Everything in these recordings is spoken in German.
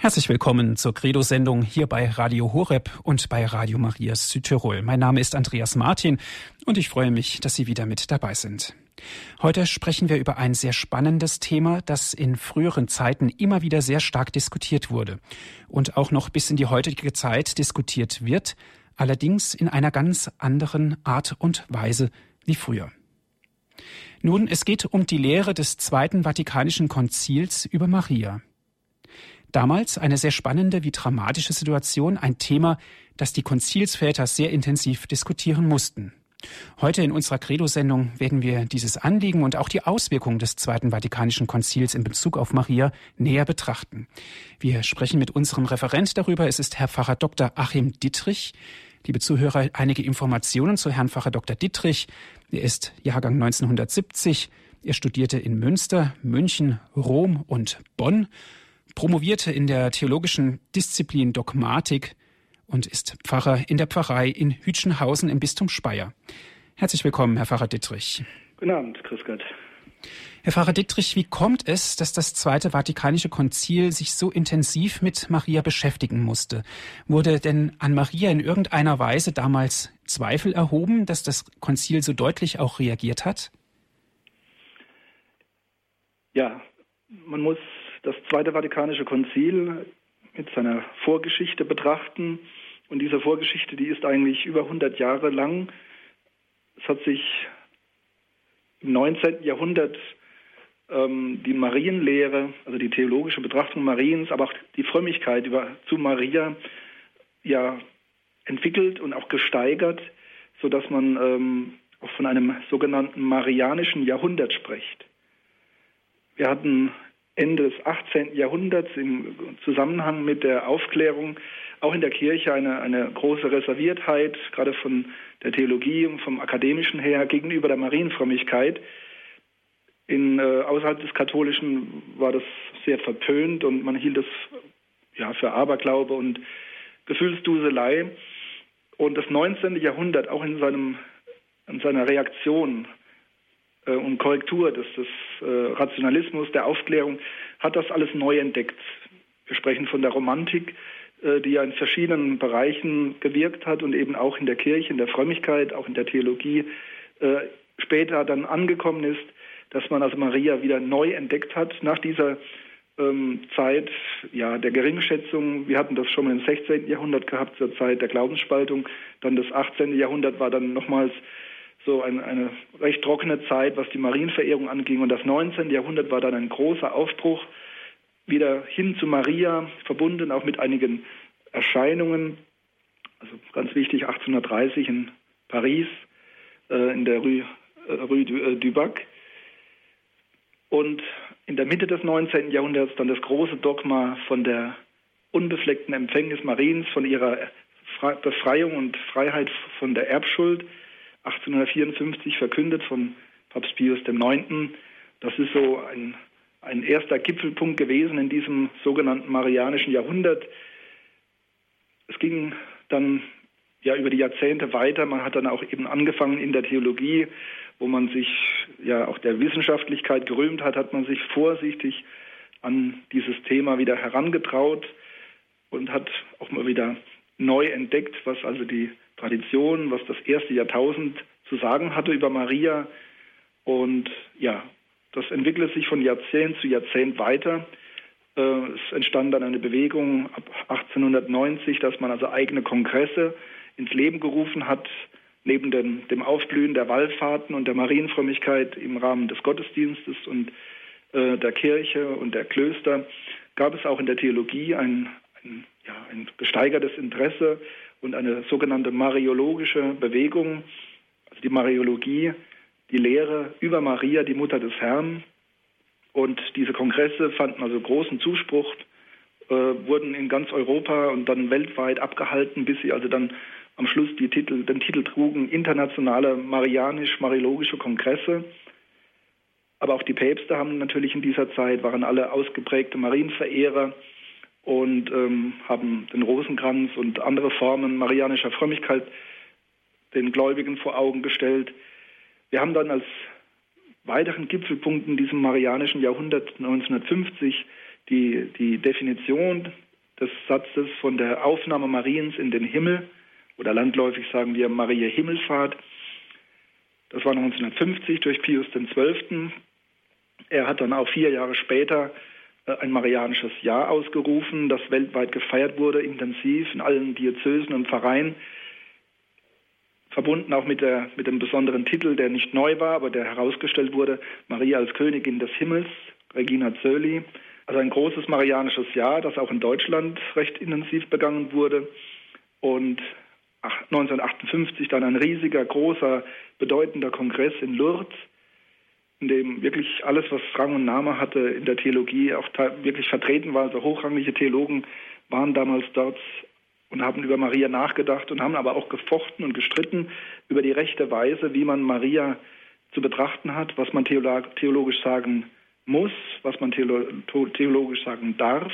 Herzlich willkommen zur Credo-Sendung hier bei Radio Horeb und bei Radio Marias Südtirol. Mein Name ist Andreas Martin und ich freue mich, dass Sie wieder mit dabei sind. Heute sprechen wir über ein sehr spannendes Thema, das in früheren Zeiten immer wieder sehr stark diskutiert wurde und auch noch bis in die heutige Zeit diskutiert wird, allerdings in einer ganz anderen Art und Weise wie früher. Nun, es geht um die Lehre des Zweiten Vatikanischen Konzils über Maria. Damals eine sehr spannende wie dramatische Situation, ein Thema, das die Konzilsväter sehr intensiv diskutieren mussten. Heute in unserer Credo-Sendung werden wir dieses Anliegen und auch die Auswirkungen des Zweiten Vatikanischen Konzils in Bezug auf Maria näher betrachten. Wir sprechen mit unserem Referent darüber. Es ist Herr Pfarrer Dr. Achim Dittrich. Liebe Zuhörer, einige Informationen zu Herrn Pfarrer Dr. Dittrich. Er ist Jahrgang 1970. Er studierte in Münster, München, Rom und Bonn promovierte in der theologischen Disziplin Dogmatik und ist Pfarrer in der Pfarrei in Hütchenhausen im Bistum Speyer. Herzlich willkommen, Herr Pfarrer Dittrich. Guten Abend, grüß Gott. Herr Pfarrer Dittrich, wie kommt es, dass das Zweite Vatikanische Konzil sich so intensiv mit Maria beschäftigen musste? Wurde denn an Maria in irgendeiner Weise damals Zweifel erhoben, dass das Konzil so deutlich auch reagiert hat? Ja, man muss das Zweite Vatikanische Konzil mit seiner Vorgeschichte betrachten. Und diese Vorgeschichte, die ist eigentlich über 100 Jahre lang. Es hat sich im 19. Jahrhundert ähm, die Marienlehre, also die theologische Betrachtung Mariens, aber auch die Frömmigkeit über, zu Maria ja entwickelt und auch gesteigert, sodass man ähm, auch von einem sogenannten marianischen Jahrhundert spricht. Wir hatten Ende des 18. Jahrhunderts im Zusammenhang mit der Aufklärung auch in der Kirche eine, eine große Reserviertheit, gerade von der Theologie und vom Akademischen her gegenüber der Marienfrömmigkeit. In, äh, außerhalb des Katholischen war das sehr verpönt und man hielt es ja, für Aberglaube und Gefühlsduselei. Und das 19. Jahrhundert auch in, seinem, in seiner Reaktion äh, und Korrektur des, des äh, Rationalismus, der Aufklärung, hat das alles neu entdeckt. Wir sprechen von der Romantik, äh, die ja in verschiedenen Bereichen gewirkt hat und eben auch in der Kirche, in der Frömmigkeit, auch in der Theologie äh, später dann angekommen ist, dass man also Maria wieder neu entdeckt hat nach dieser ähm, Zeit ja, der Geringschätzung. Wir hatten das schon mal im 16. Jahrhundert gehabt, zur Zeit der Glaubensspaltung. Dann das 18. Jahrhundert war dann nochmals so ein, eine recht trockene Zeit, was die Marienverehrung anging. Und das 19. Jahrhundert war dann ein großer Aufbruch wieder hin zu Maria, verbunden auch mit einigen Erscheinungen. Also ganz wichtig, 1830 in Paris, äh, in der Rue, äh, Rue du, äh, du Bac. Und in der Mitte des 19. Jahrhunderts dann das große Dogma von der unbefleckten Empfängnis Mariens, von ihrer Befreiung und Freiheit von der Erbschuld 1854 verkündet von Papst Pius IX. Das ist so ein, ein erster Gipfelpunkt gewesen in diesem sogenannten Marianischen Jahrhundert. Es ging dann ja über die Jahrzehnte weiter. Man hat dann auch eben angefangen in der Theologie, wo man sich ja auch der Wissenschaftlichkeit gerühmt hat, hat man sich vorsichtig an dieses Thema wieder herangetraut und hat auch mal wieder neu entdeckt, was also die Tradition, was das erste Jahrtausend zu sagen hatte über Maria. Und ja, das entwickelte sich von Jahrzehnt zu Jahrzehnt weiter. Äh, es entstand dann eine Bewegung ab 1890, dass man also eigene Kongresse ins Leben gerufen hat, neben dem, dem Aufblühen der Wallfahrten und der Marienfrömmigkeit im Rahmen des Gottesdienstes und äh, der Kirche und der Klöster gab es auch in der Theologie ein, ein, ja, ein gesteigertes Interesse und eine sogenannte mariologische Bewegung, also die Mariologie, die Lehre über Maria, die Mutter des Herrn. Und diese Kongresse fanden also großen Zuspruch, äh, wurden in ganz Europa und dann weltweit abgehalten, bis sie also dann am Schluss Titel, den Titel trugen Internationale Marianisch-Mariologische Kongresse. Aber auch die Päpste haben natürlich in dieser Zeit, waren alle ausgeprägte Marienverehrer und ähm, haben den Rosenkranz und andere Formen marianischer Frömmigkeit den Gläubigen vor Augen gestellt. Wir haben dann als weiteren Gipfelpunkt in diesem marianischen Jahrhundert 1950 die, die Definition des Satzes von der Aufnahme Mariens in den Himmel oder landläufig sagen wir Maria Himmelfahrt. Das war 1950 durch Pius XII. Er hat dann auch vier Jahre später ein marianisches Jahr ausgerufen, das weltweit gefeiert wurde, intensiv in allen Diözesen und Pfarreien, verbunden auch mit, der, mit dem besonderen Titel, der nicht neu war, aber der herausgestellt wurde, Maria als Königin des Himmels, Regina Zöli. Also ein großes marianisches Jahr, das auch in Deutschland recht intensiv begangen wurde. Und 1958 dann ein riesiger, großer, bedeutender Kongress in Lourdes, in dem wirklich alles, was Rang und Name hatte in der Theologie, auch wirklich vertreten war. Also hochrangige Theologen waren damals dort und haben über Maria nachgedacht und haben aber auch gefochten und gestritten über die rechte Weise, wie man Maria zu betrachten hat, was man theologisch sagen muss, was man theologisch sagen darf.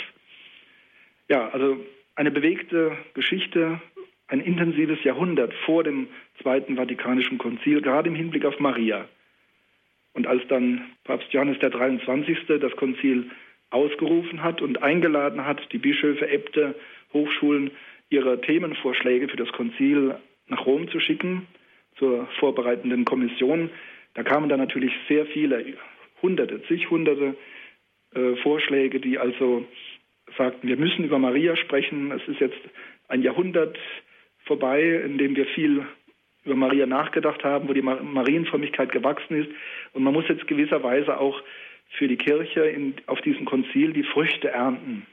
Ja, also eine bewegte Geschichte, ein intensives Jahrhundert vor dem Zweiten Vatikanischen Konzil, gerade im Hinblick auf Maria. Und als dann Papst Johannes der 23. das Konzil ausgerufen hat und eingeladen hat, die Bischöfe, Äbte, Hochschulen, ihre Themenvorschläge für das Konzil nach Rom zu schicken, zur vorbereitenden Kommission, da kamen dann natürlich sehr viele, hunderte, zig hunderte äh, Vorschläge, die also sagten, wir müssen über Maria sprechen. Es ist jetzt ein Jahrhundert vorbei, in dem wir viel über Maria nachgedacht haben, wo die Marienfrömmigkeit gewachsen ist. Und man muss jetzt gewisserweise auch für die Kirche in, auf diesem Konzil die Früchte ernten.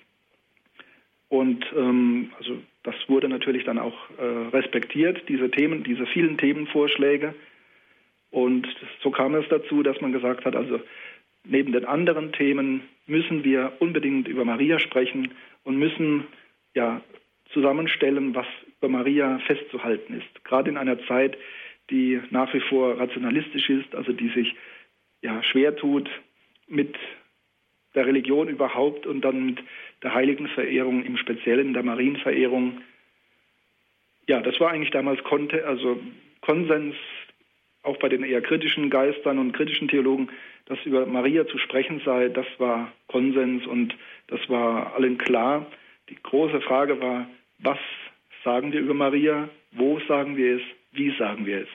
Und ähm, also das wurde natürlich dann auch äh, respektiert, diese Themen, diese vielen Themenvorschläge. Und so kam es dazu, dass man gesagt hat, also neben den anderen Themen müssen wir unbedingt über Maria sprechen und müssen ja zusammenstellen, was über Maria festzuhalten ist. Gerade in einer Zeit, die nach wie vor rationalistisch ist, also die sich ja schwer tut mit der Religion überhaupt und dann mit der Heiligenverehrung, im Speziellen der Marienverehrung. Ja, das war eigentlich damals Konte, also Konsens, auch bei den eher kritischen Geistern und kritischen Theologen, dass über Maria zu sprechen sei, das war Konsens und das war allen klar. Die große Frage war, was sagen wir über Maria, wo sagen wir es, wie sagen wir es.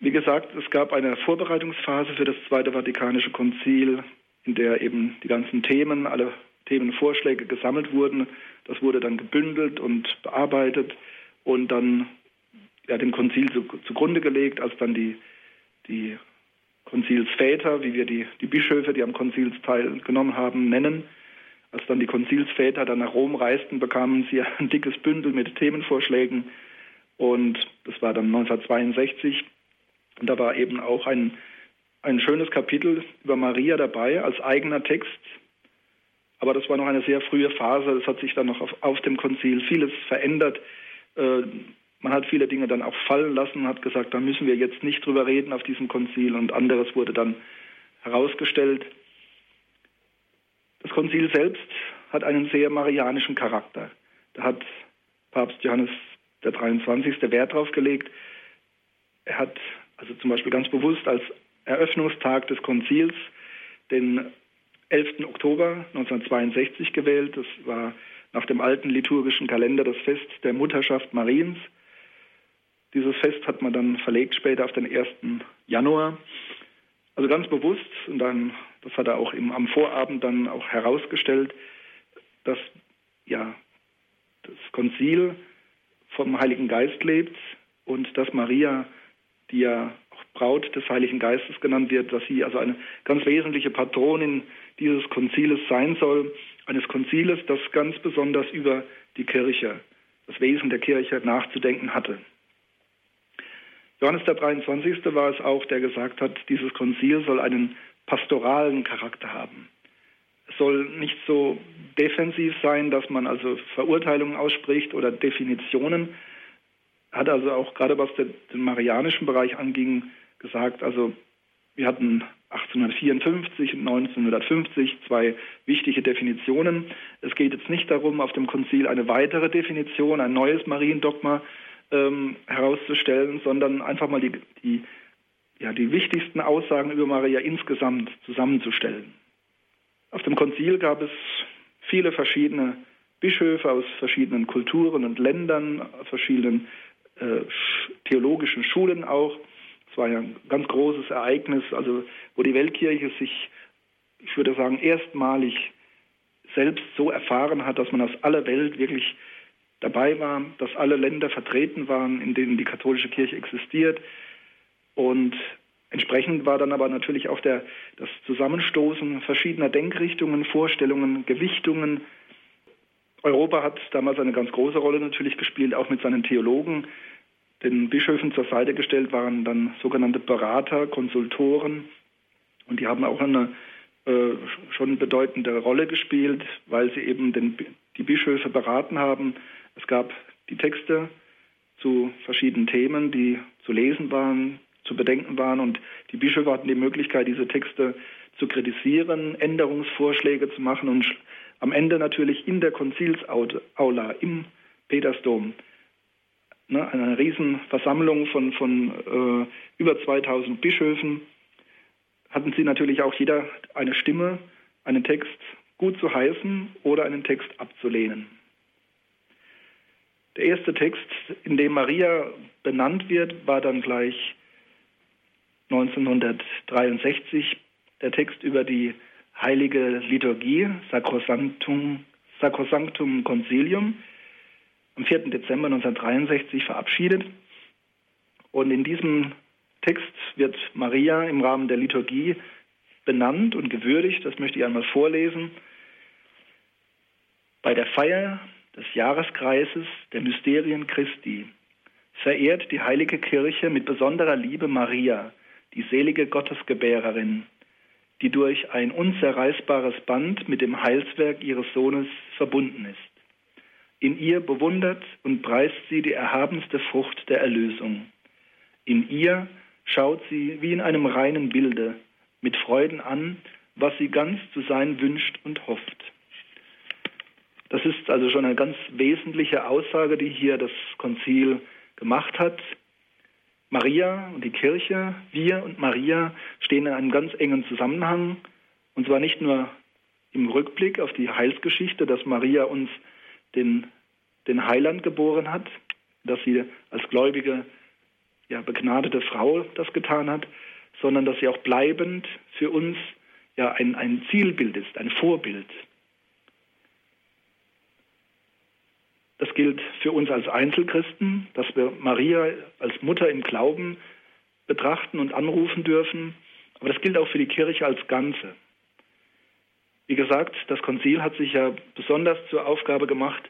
Wie gesagt, es gab eine Vorbereitungsphase für das Zweite Vatikanische Konzil, in der eben die ganzen Themen, alle Themenvorschläge gesammelt wurden. Das wurde dann gebündelt und bearbeitet und dann ja, dem Konzil zu, zugrunde gelegt, als dann die, die Konzilsväter, wie wir die, die Bischöfe, die am Konzil teilgenommen haben, nennen. Als dann die Konzilsväter dann nach Rom reisten, bekamen sie ein dickes Bündel mit Themenvorschlägen. Und das war dann 1962. Und da war eben auch ein, ein schönes Kapitel über Maria dabei als eigener Text. Aber das war noch eine sehr frühe Phase. Es hat sich dann noch auf, auf dem Konzil vieles verändert. Äh, man hat viele Dinge dann auch fallen lassen, hat gesagt, da müssen wir jetzt nicht drüber reden auf diesem Konzil und anderes wurde dann herausgestellt. Das Konzil selbst hat einen sehr marianischen Charakter. Da hat Papst Johannes der 23. Wert drauf gelegt. Er hat also zum Beispiel ganz bewusst als Eröffnungstag des Konzils den 11. Oktober 1962 gewählt. Das war nach dem alten liturgischen Kalender das Fest der Mutterschaft Mariens. Dieses Fest hat man dann verlegt später auf den 1. Januar. Also ganz bewusst, und dann, das hat er auch im, am Vorabend dann auch herausgestellt, dass ja das Konzil vom Heiligen Geist lebt und dass Maria, die ja auch Braut des Heiligen Geistes genannt wird, dass sie also eine ganz wesentliche Patronin dieses Konziles sein soll, eines Konziles, das ganz besonders über die Kirche, das Wesen der Kirche nachzudenken hatte. Johannes der 23. war es auch, der gesagt hat, dieses Konzil soll einen pastoralen Charakter haben. Es soll nicht so defensiv sein, dass man also Verurteilungen ausspricht oder Definitionen. Er hat also auch gerade was den, marianischen Bereich anging, gesagt, also wir hatten 1854 und 1950 zwei wichtige Definitionen. Es geht jetzt nicht darum, auf dem Konzil eine weitere Definition, ein neues Mariendogma ähm, herauszustellen, sondern einfach mal die, die, ja, die wichtigsten Aussagen über Maria insgesamt zusammenzustellen. Auf dem Konzil gab es viele verschiedene Bischöfe aus verschiedenen Kulturen und Ländern, aus verschiedenen äh, theologischen Schulen auch. Es war ja ein ganz großes Ereignis, also wo die Weltkirche sich, ich würde sagen, erstmalig selbst so erfahren hat, dass man aus aller Welt wirklich dabei war, dass alle Länder vertreten waren, in denen die katholische Kirche existiert. Und entsprechend war dann aber natürlich auch der, das Zusammenstoßen verschiedener Denkrichtungen, Vorstellungen, Gewichtungen. Europa hat damals eine ganz große Rolle natürlich gespielt, auch mit seinen Theologen. Den Bischöfen zur Seite gestellt waren dann sogenannte Berater, Konsultoren. Und die haben auch eine äh, schon bedeutende Rolle gespielt, weil sie eben den, die Bischöfe beraten haben. Es gab die Texte zu verschiedenen Themen, die zu lesen waren, zu bedenken waren und die Bischöfe hatten die Möglichkeit, diese Texte zu kritisieren, Änderungsvorschläge zu machen und am Ende natürlich in der Konzilsaula im Petersdom ne, eine Riesenversammlung von, von äh, über 2000 Bischöfen hatten sie natürlich auch jeder eine Stimme, einen Text gut zu heißen oder einen Text abzulehnen. Der erste Text, in dem Maria benannt wird, war dann gleich 1963 der Text über die heilige Liturgie, Sacrosanctum, Sacrosanctum Concilium, am 4. Dezember 1963 verabschiedet. Und in diesem Text wird Maria im Rahmen der Liturgie benannt und gewürdigt. Das möchte ich einmal vorlesen. Bei der Feier des Jahreskreises der Mysterien Christi verehrt die heilige Kirche mit besonderer Liebe Maria, die selige Gottesgebärerin, die durch ein unzerreißbares Band mit dem Heilswerk ihres Sohnes verbunden ist. In ihr bewundert und preist sie die erhabenste Frucht der Erlösung. In ihr schaut sie wie in einem reinen Bilde mit Freuden an, was sie ganz zu sein wünscht und hofft. Das ist also schon eine ganz wesentliche Aussage, die hier das Konzil gemacht hat. Maria und die Kirche, wir und Maria stehen in einem ganz engen Zusammenhang. Und zwar nicht nur im Rückblick auf die Heilsgeschichte, dass Maria uns den, den Heiland geboren hat, dass sie als gläubige ja, begnadete Frau das getan hat, sondern dass sie auch bleibend für uns ja ein, ein Zielbild ist, ein Vorbild. Das gilt für uns als Einzelchristen, dass wir Maria als Mutter im Glauben betrachten und anrufen dürfen. Aber das gilt auch für die Kirche als Ganze. Wie gesagt, das Konzil hat sich ja besonders zur Aufgabe gemacht,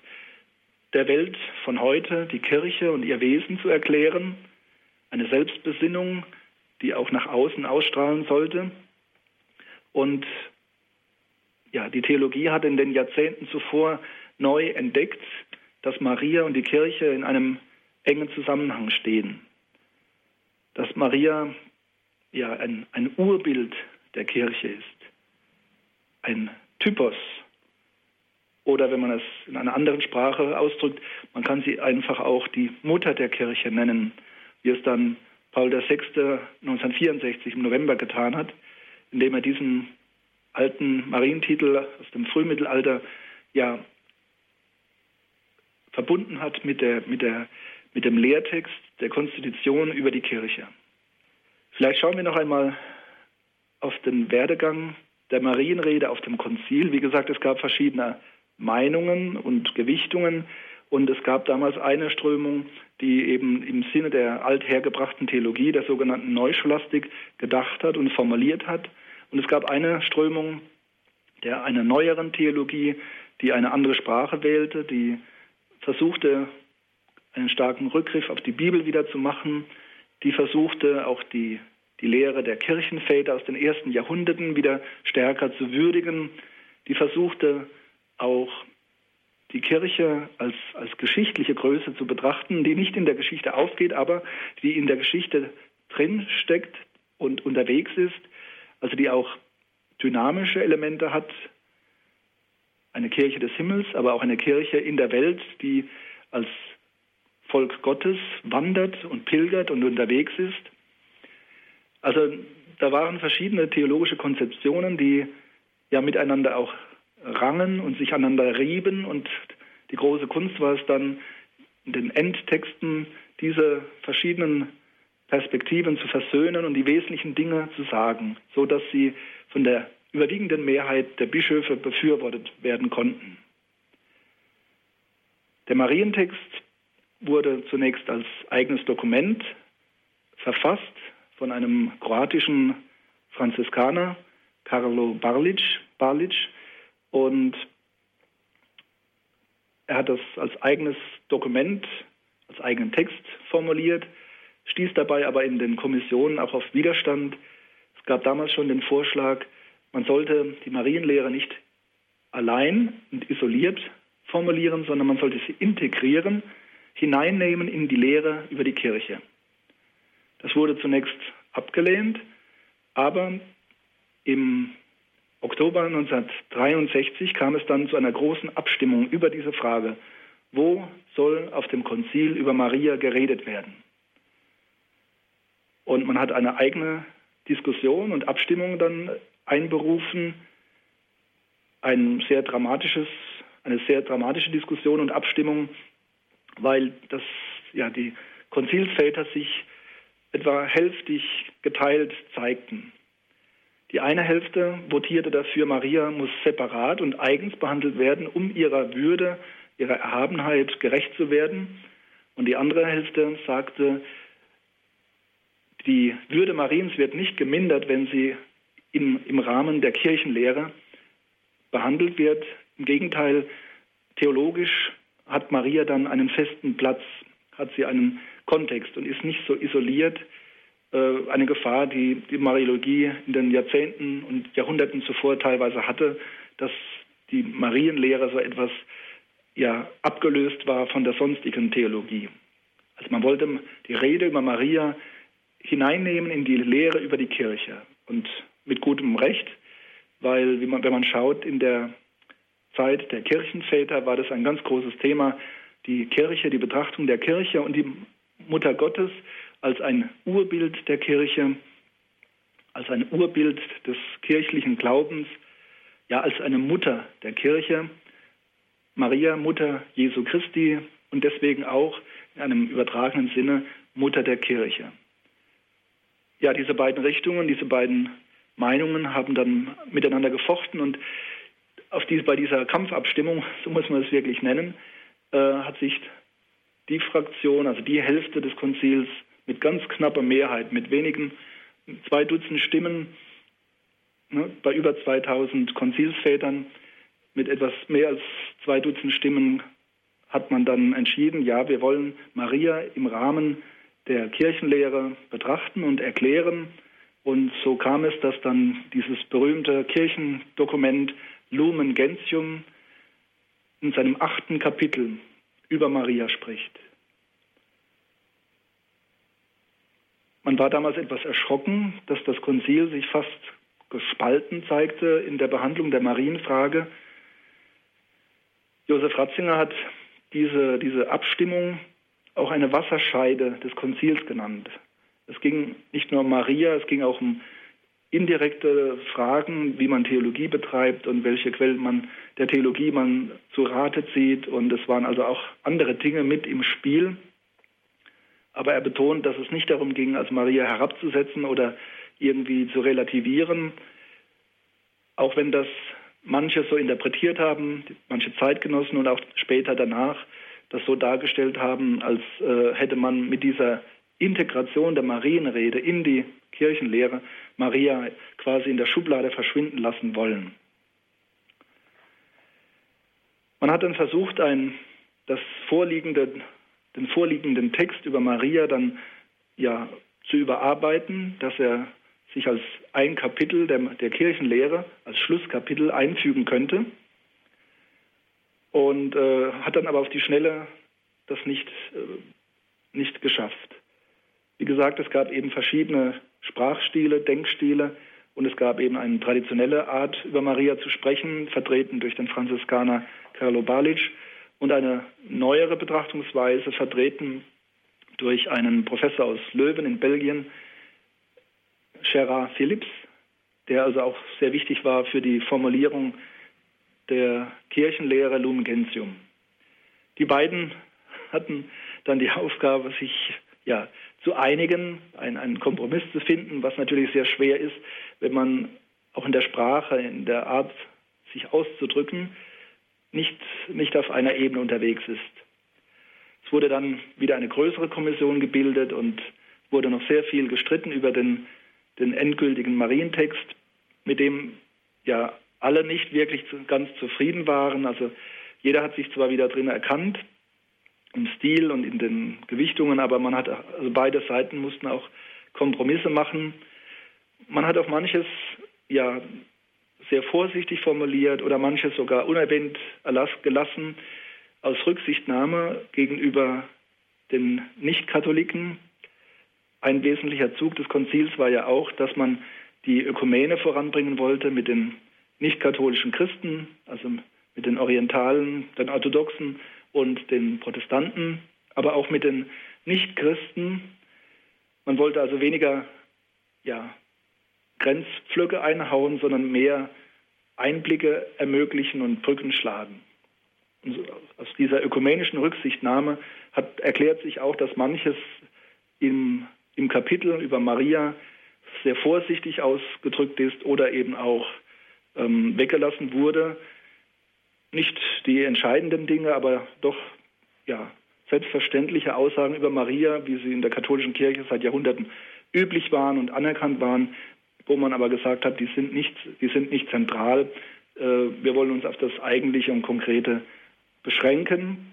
der Welt von heute die Kirche und ihr Wesen zu erklären eine Selbstbesinnung, die auch nach außen ausstrahlen sollte. Und ja, die Theologie hat in den Jahrzehnten zuvor neu entdeckt, dass Maria und die Kirche in einem engen Zusammenhang stehen. Dass Maria ja ein, ein Urbild der Kirche ist, ein Typos. Oder wenn man es in einer anderen Sprache ausdrückt, man kann sie einfach auch die Mutter der Kirche nennen wie es dann Paul VI. 1964 im November getan hat, indem er diesen alten Marientitel aus dem Frühmittelalter ja verbunden hat mit, der, mit, der, mit dem Lehrtext der Konstitution über die Kirche. Vielleicht schauen wir noch einmal auf den Werdegang der Marienrede auf dem Konzil. Wie gesagt, es gab verschiedene Meinungen und Gewichtungen. Und es gab damals eine Strömung, die eben im Sinne der althergebrachten Theologie, der sogenannten Neuscholastik, gedacht hat und formuliert hat. Und es gab eine Strömung der einer neueren Theologie, die eine andere Sprache wählte, die versuchte, einen starken Rückgriff auf die Bibel wieder zu machen, die versuchte auch die, die Lehre der Kirchenväter aus den ersten Jahrhunderten wieder stärker zu würdigen, die versuchte auch die Kirche als, als geschichtliche Größe zu betrachten, die nicht in der Geschichte aufgeht, aber die in der Geschichte drin steckt und unterwegs ist, also die auch dynamische Elemente hat, eine Kirche des Himmels, aber auch eine Kirche in der Welt, die als Volk Gottes wandert und pilgert und unterwegs ist. Also da waren verschiedene theologische Konzeptionen, die ja miteinander auch rangen und sich aneinander rieben und die große Kunst war es dann, in den Endtexten diese verschiedenen Perspektiven zu versöhnen und die wesentlichen Dinge zu sagen, so dass sie von der überwiegenden Mehrheit der Bischöfe befürwortet werden konnten. Der Marientext wurde zunächst als eigenes Dokument verfasst von einem kroatischen Franziskaner, Karlo Barlic, Barlic und er hat das als eigenes Dokument, als eigenen Text formuliert, stieß dabei aber in den Kommissionen auch auf Widerstand. Es gab damals schon den Vorschlag, man sollte die Marienlehre nicht allein und isoliert formulieren, sondern man sollte sie integrieren, hineinnehmen in die Lehre über die Kirche. Das wurde zunächst abgelehnt, aber im Oktober 1963 kam es dann zu einer großen Abstimmung über diese Frage, wo soll auf dem Konzil über Maria geredet werden. Und man hat eine eigene Diskussion und Abstimmung dann einberufen, ein sehr dramatisches, eine sehr dramatische Diskussion und Abstimmung, weil das, ja, die Konzilsväter sich etwa hälftig geteilt zeigten. Die eine Hälfte votierte dafür, Maria muss separat und eigens behandelt werden, um ihrer Würde, ihrer Erhabenheit gerecht zu werden. Und die andere Hälfte sagte, die Würde Mariens wird nicht gemindert, wenn sie im, im Rahmen der Kirchenlehre behandelt wird. Im Gegenteil, theologisch hat Maria dann einen festen Platz, hat sie einen Kontext und ist nicht so isoliert äh, eine Gefahr, die die Mariologie in den Jahrzehnten und Jahrhunderten zuvor teilweise hatte, dass die Marienlehre so etwas ja abgelöst war von der sonstigen Theologie. Also man wollte die Rede über Maria hineinnehmen in die Lehre über die Kirche und mit gutem Recht, weil man, wenn man schaut, in der Zeit der Kirchenväter war das ein ganz großes Thema, die Kirche, die Betrachtung der Kirche und die Mutter Gottes als ein Urbild der Kirche, als ein Urbild des kirchlichen Glaubens, ja als eine Mutter der Kirche, Maria, Mutter Jesu Christi und deswegen auch in einem übertragenen Sinne Mutter der Kirche. Ja, diese beiden Richtungen, diese beiden Meinungen haben dann miteinander gefochten und auf diese, bei dieser Kampfabstimmung, so muss man es wirklich nennen, äh, hat sich die Fraktion, also die Hälfte des Konzils, mit ganz knapper Mehrheit, mit wenigen, zwei Dutzend Stimmen, ne, bei über 2000 Konzilsvätern, mit etwas mehr als zwei Dutzend Stimmen hat man dann entschieden, ja, wir wollen Maria im Rahmen der Kirchenlehre betrachten und erklären. Und so kam es, dass dann dieses berühmte Kirchendokument Lumen Gentium in seinem achten Kapitel über Maria spricht. Man war damals etwas erschrocken, dass das Konzil sich fast gespalten zeigte in der Behandlung der Marienfrage. Josef Ratzinger hat diese, diese Abstimmung auch eine Wasserscheide des Konzils genannt. Es ging nicht nur um Maria, es ging auch um indirekte Fragen, wie man Theologie betreibt und welche Quellen man der Theologie man zu Rate zieht. Und es waren also auch andere Dinge mit im Spiel. Aber er betont, dass es nicht darum ging, als Maria herabzusetzen oder irgendwie zu relativieren, auch wenn das manche so interpretiert haben, manche Zeitgenossen und auch später danach das so dargestellt haben, als äh, hätte man mit dieser Integration der Marienrede in die Kirchenlehre Maria quasi in der Schublade verschwinden lassen wollen. Man hat dann versucht, ein, das vorliegende den vorliegenden Text über Maria dann ja zu überarbeiten, dass er sich als ein Kapitel der, der Kirchenlehre, als Schlusskapitel einfügen könnte. Und äh, hat dann aber auf die Schnelle das nicht, äh, nicht geschafft. Wie gesagt, es gab eben verschiedene Sprachstile, Denkstile und es gab eben eine traditionelle Art, über Maria zu sprechen, vertreten durch den Franziskaner Carlo Balic und eine neuere Betrachtungsweise vertreten durch einen Professor aus Löwen in Belgien, Gerard Phillips, der also auch sehr wichtig war für die Formulierung der Kirchenlehre Lumen Gentium. Die beiden hatten dann die Aufgabe, sich ja, zu einigen, einen, einen Kompromiss zu finden, was natürlich sehr schwer ist, wenn man auch in der Sprache, in der Art, sich auszudrücken, nicht, nicht auf einer Ebene unterwegs ist. Es wurde dann wieder eine größere Kommission gebildet und wurde noch sehr viel gestritten über den, den endgültigen Marientext, mit dem ja alle nicht wirklich ganz zufrieden waren. Also jeder hat sich zwar wieder drin erkannt, im Stil und in den Gewichtungen, aber man hat, also beide Seiten mussten auch Kompromisse machen. Man hat auch manches ja sehr vorsichtig formuliert oder manches sogar unerwähnt gelassen aus Rücksichtnahme gegenüber den Nichtkatholiken. Ein wesentlicher Zug des Konzils war ja auch, dass man die Ökumene voranbringen wollte mit den nicht-katholischen Christen, also mit den Orientalen, den Orthodoxen und den Protestanten, aber auch mit den Nichtchristen. Man wollte also weniger ja, Grenzpflöcke einhauen, sondern mehr Einblicke ermöglichen und Brücken schlagen. Und aus dieser ökumenischen Rücksichtnahme hat, erklärt sich auch, dass manches im, im Kapitel über Maria sehr vorsichtig ausgedrückt ist oder eben auch ähm, weggelassen wurde. Nicht die entscheidenden Dinge, aber doch ja, selbstverständliche Aussagen über Maria, wie sie in der katholischen Kirche seit Jahrhunderten üblich waren und anerkannt waren, wo man aber gesagt hat, die sind nicht, die sind nicht zentral. Äh, wir wollen uns auf das Eigentliche und Konkrete beschränken,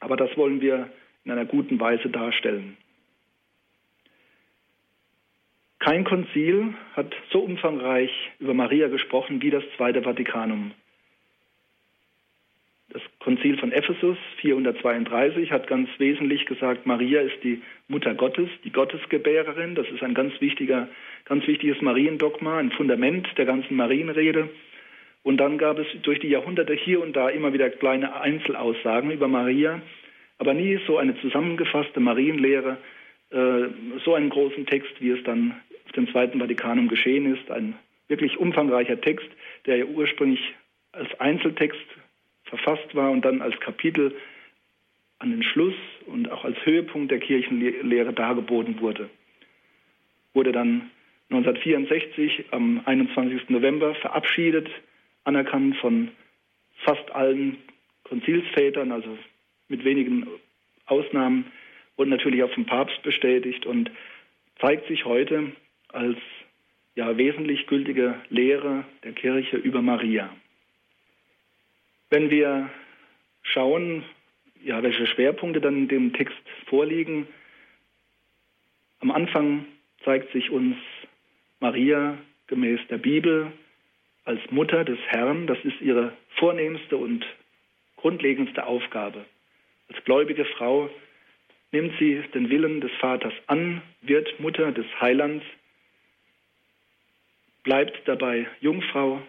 aber das wollen wir in einer guten Weise darstellen. Kein Konzil hat so umfangreich über Maria gesprochen wie das Zweite Vatikanum. Konzil von Ephesus 432 hat ganz wesentlich gesagt, Maria ist die Mutter Gottes, die Gottesgebärerin. Das ist ein ganz wichtiger, ganz wichtiges Mariendogma, ein Fundament der ganzen Marienrede. Und dann gab es durch die Jahrhunderte hier und da immer wieder kleine Einzelaussagen über Maria, aber nie so eine zusammengefasste Marienlehre, äh, so einen großen Text, wie es dann auf dem Zweiten Vatikanum geschehen ist. Ein wirklich umfangreicher Text, der ja ursprünglich als Einzeltext verfasst war und dann als Kapitel an den Schluss und auch als Höhepunkt der Kirchenlehre dargeboten wurde. Wurde dann 1964 am 21. November verabschiedet, anerkannt von fast allen Konzilsvätern, also mit wenigen Ausnahmen und natürlich auch vom Papst bestätigt und zeigt sich heute als ja, wesentlich gültige Lehre der Kirche über Maria. Wenn wir schauen, ja, welche Schwerpunkte dann in dem Text vorliegen, am Anfang zeigt sich uns Maria gemäß der Bibel als Mutter des Herrn. Das ist ihre vornehmste und grundlegendste Aufgabe. Als gläubige Frau nimmt sie den Willen des Vaters an, wird Mutter des Heilands, bleibt dabei Jungfrau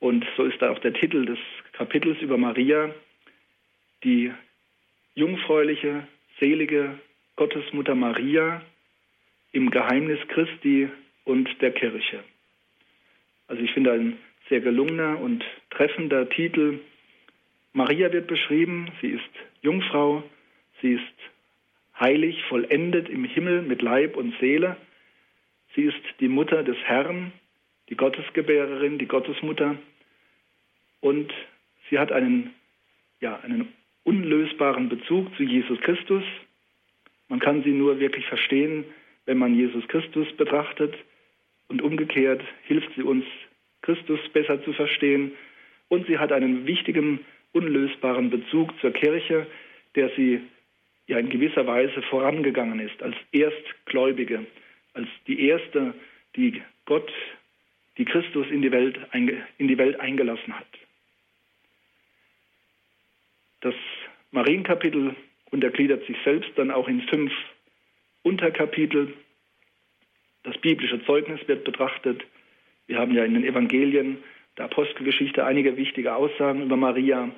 und so ist da auch der Titel des Kapitels über Maria, die jungfräuliche, selige Gottesmutter Maria im Geheimnis Christi und der Kirche. Also ich finde ein sehr gelungener und treffender Titel. Maria wird beschrieben, sie ist Jungfrau, sie ist heilig, vollendet im Himmel mit Leib und Seele. Sie ist die Mutter des Herrn, die Gottesgebärerin, die Gottesmutter und sie hat einen, ja, einen unlösbaren Bezug zu Jesus Christus. Man kann sie nur wirklich verstehen, wenn man Jesus Christus betrachtet und umgekehrt hilft sie uns, Christus besser zu verstehen. Und sie hat einen wichtigen, unlösbaren Bezug zur Kirche, der sie ja in gewisser Weise vorangegangen ist, als Erstgläubige, als die erste, die Gott, die Christus in die Welt, in die Welt eingelassen hat. Das Marienkapitel untergliedert sich selbst dann auch in fünf Unterkapitel. Das biblische Zeugnis wird betrachtet. Wir haben ja in den Evangelien der Apostelgeschichte einige wichtige Aussagen über Maria.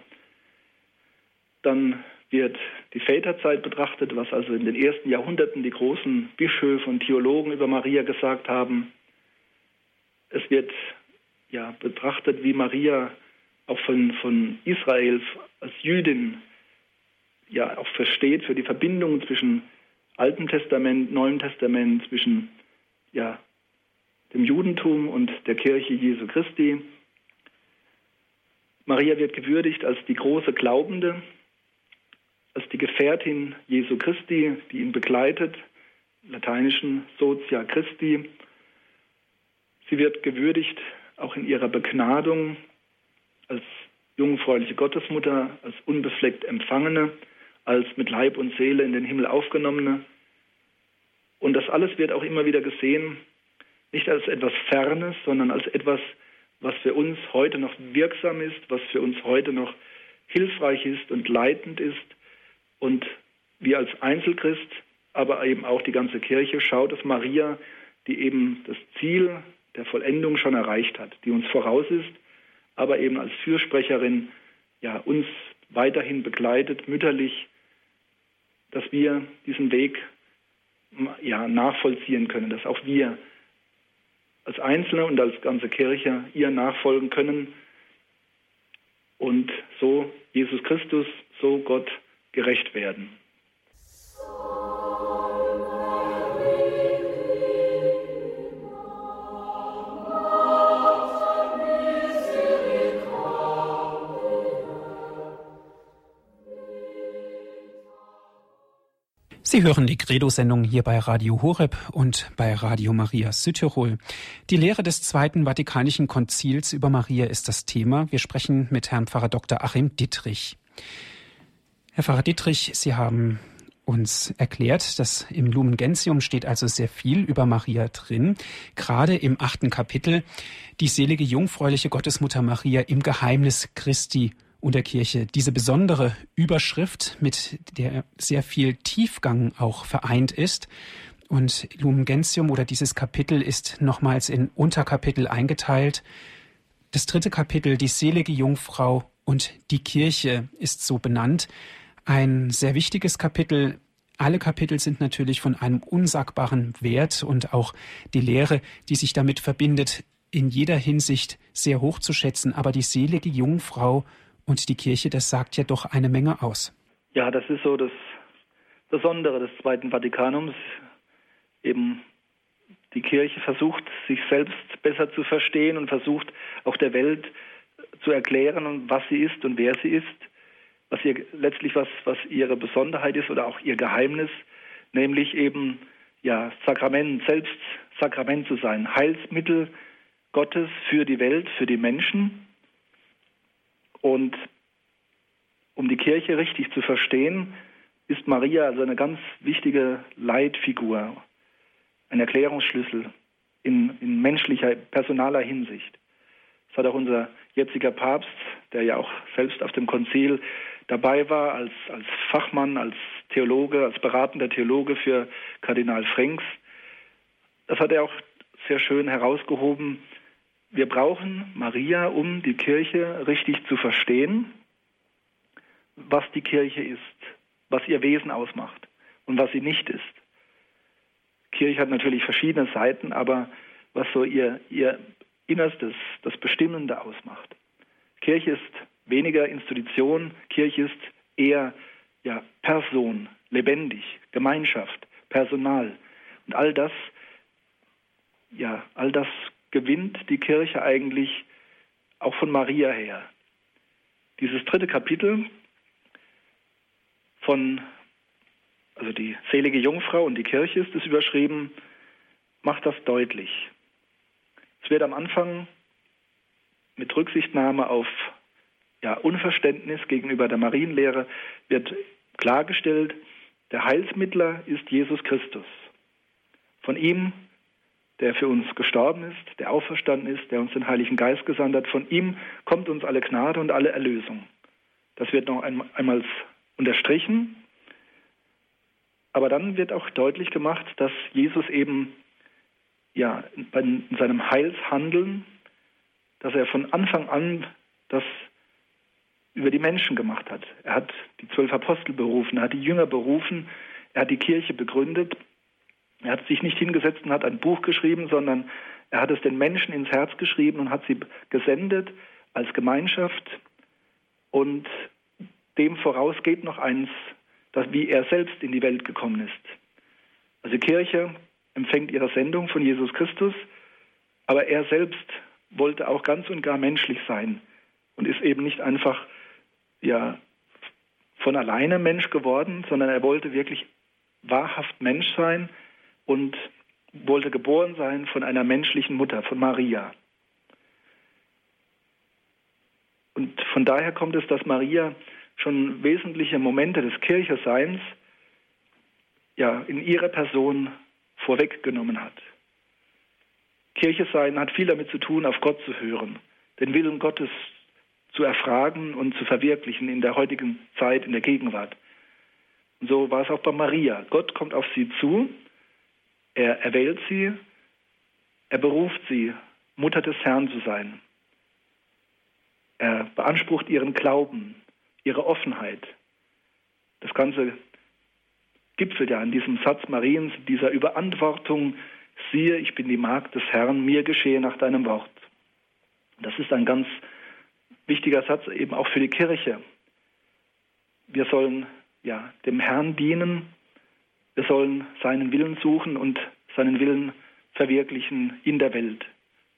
Dann wird die Väterzeit betrachtet, was also in den ersten Jahrhunderten die großen Bischöfe und Theologen über Maria gesagt haben. Es wird ja betrachtet, wie Maria auch von, von Israel als Jüdin ja auch versteht für die Verbindung zwischen Alten Testament, Neuem Testament, zwischen ja, dem Judentum und der Kirche Jesu Christi. Maria wird gewürdigt als die große Glaubende, als die Gefährtin Jesu Christi, die ihn begleitet, lateinischen Socia Christi. Sie wird gewürdigt auch in ihrer Begnadung als jungfräuliche Gottesmutter, als unbefleckt Empfangene, als mit Leib und Seele in den Himmel aufgenommene. Und das alles wird auch immer wieder gesehen, nicht als etwas Fernes, sondern als etwas, was für uns heute noch wirksam ist, was für uns heute noch hilfreich ist und leitend ist. Und wir als Einzelchrist, aber eben auch die ganze Kirche schaut auf Maria, die eben das Ziel der Vollendung schon erreicht hat, die uns voraus ist, aber eben als Fürsprecherin ja, uns weiterhin begleitet, mütterlich, dass wir diesen Weg ja, nachvollziehen können, dass auch wir als Einzelne und als ganze Kirche ihr nachfolgen können und so Jesus Christus, so Gott gerecht werden. Sie hören die Credo-Sendung hier bei Radio Horeb und bei Radio Maria Südtirol. Die Lehre des Zweiten Vatikanischen Konzils über Maria ist das Thema. Wir sprechen mit Herrn Pfarrer Dr. Achim Dittrich. Herr Pfarrer Dittrich, Sie haben uns erklärt, dass im Lumen Gentium steht also sehr viel über Maria drin. Gerade im achten Kapitel die selige jungfräuliche Gottesmutter Maria im Geheimnis Christi und der Kirche. Diese besondere Überschrift, mit der sehr viel Tiefgang auch vereint ist. Und Lumen Gentium oder dieses Kapitel ist nochmals in Unterkapitel eingeteilt. Das dritte Kapitel, die selige Jungfrau und die Kirche, ist so benannt. Ein sehr wichtiges Kapitel. Alle Kapitel sind natürlich von einem unsagbaren Wert und auch die Lehre, die sich damit verbindet, in jeder Hinsicht sehr hoch zu schätzen. Aber die selige Jungfrau und die Kirche, das sagt ja doch eine Menge aus. Ja, das ist so das Besondere des Zweiten Vatikanums. Eben die Kirche versucht, sich selbst besser zu verstehen und versucht auch der Welt zu erklären, was sie ist und wer sie ist, was ihr letztlich was, was ihre Besonderheit ist oder auch ihr Geheimnis, nämlich eben ja Sakrament, selbst Sakrament zu sein, Heilsmittel Gottes für die Welt, für die Menschen und um die Kirche richtig zu verstehen, ist Maria also eine ganz wichtige Leitfigur, ein Erklärungsschlüssel in, in menschlicher, personaler Hinsicht. Das hat auch unser jetziger Papst, der ja auch selbst auf dem Konzil dabei war, als, als Fachmann, als Theologe, als beratender Theologe für Kardinal Fränks. Das hat er auch sehr schön herausgehoben, wir brauchen Maria, um die Kirche richtig zu verstehen, was die Kirche ist, was ihr Wesen ausmacht und was sie nicht ist. Kirche hat natürlich verschiedene Seiten, aber was so ihr, ihr Innerstes, das Bestimmende ausmacht. Kirche ist weniger Institution, Kirche ist eher ja, Person, lebendig, Gemeinschaft, Personal. Und all das, ja, all das gewinnt die Kirche eigentlich auch von Maria her. Dieses dritte Kapitel von, also die selige Jungfrau und die Kirche ist es überschrieben, macht das deutlich. Es wird am Anfang mit Rücksichtnahme auf ja, Unverständnis gegenüber der Marienlehre wird klargestellt, der Heilsmittler ist Jesus Christus. Von ihm der für uns gestorben ist, der auferstanden ist, der uns den Heiligen Geist gesandt hat. Von ihm kommt uns alle Gnade und alle Erlösung. Das wird noch einmal unterstrichen. Aber dann wird auch deutlich gemacht, dass Jesus eben ja, in seinem Heilshandeln, dass er von Anfang an das über die Menschen gemacht hat. Er hat die zwölf Apostel berufen, er hat die Jünger berufen, er hat die Kirche begründet er hat sich nicht hingesetzt und hat ein Buch geschrieben, sondern er hat es den Menschen ins Herz geschrieben und hat sie gesendet als Gemeinschaft. Und dem voraus geht noch eins, dass, wie er selbst in die Welt gekommen ist. Also Kirche empfängt ihre Sendung von Jesus Christus, aber er selbst wollte auch ganz und gar menschlich sein und ist eben nicht einfach ja, von alleine Mensch geworden, sondern er wollte wirklich wahrhaft Mensch sein und wollte geboren sein von einer menschlichen Mutter, von Maria. Und von daher kommt es, dass Maria schon wesentliche Momente des Kircheseins ja in ihrer Person vorweggenommen hat. Kirche sein hat viel damit zu tun, auf Gott zu hören, den Willen Gottes zu erfragen und zu verwirklichen in der heutigen Zeit, in der Gegenwart. Und so war es auch bei Maria. Gott kommt auf sie zu, er erwählt sie, er beruft sie, Mutter des Herrn zu sein. Er beansprucht ihren Glauben, ihre Offenheit. Das Ganze gipfelt ja in diesem Satz Mariens, dieser Überantwortung, siehe, ich bin die Magd des Herrn, mir geschehe nach deinem Wort. Das ist ein ganz wichtiger Satz eben auch für die Kirche. Wir sollen ja dem Herrn dienen, wir sollen seinen Willen suchen und seinen Willen verwirklichen in der Welt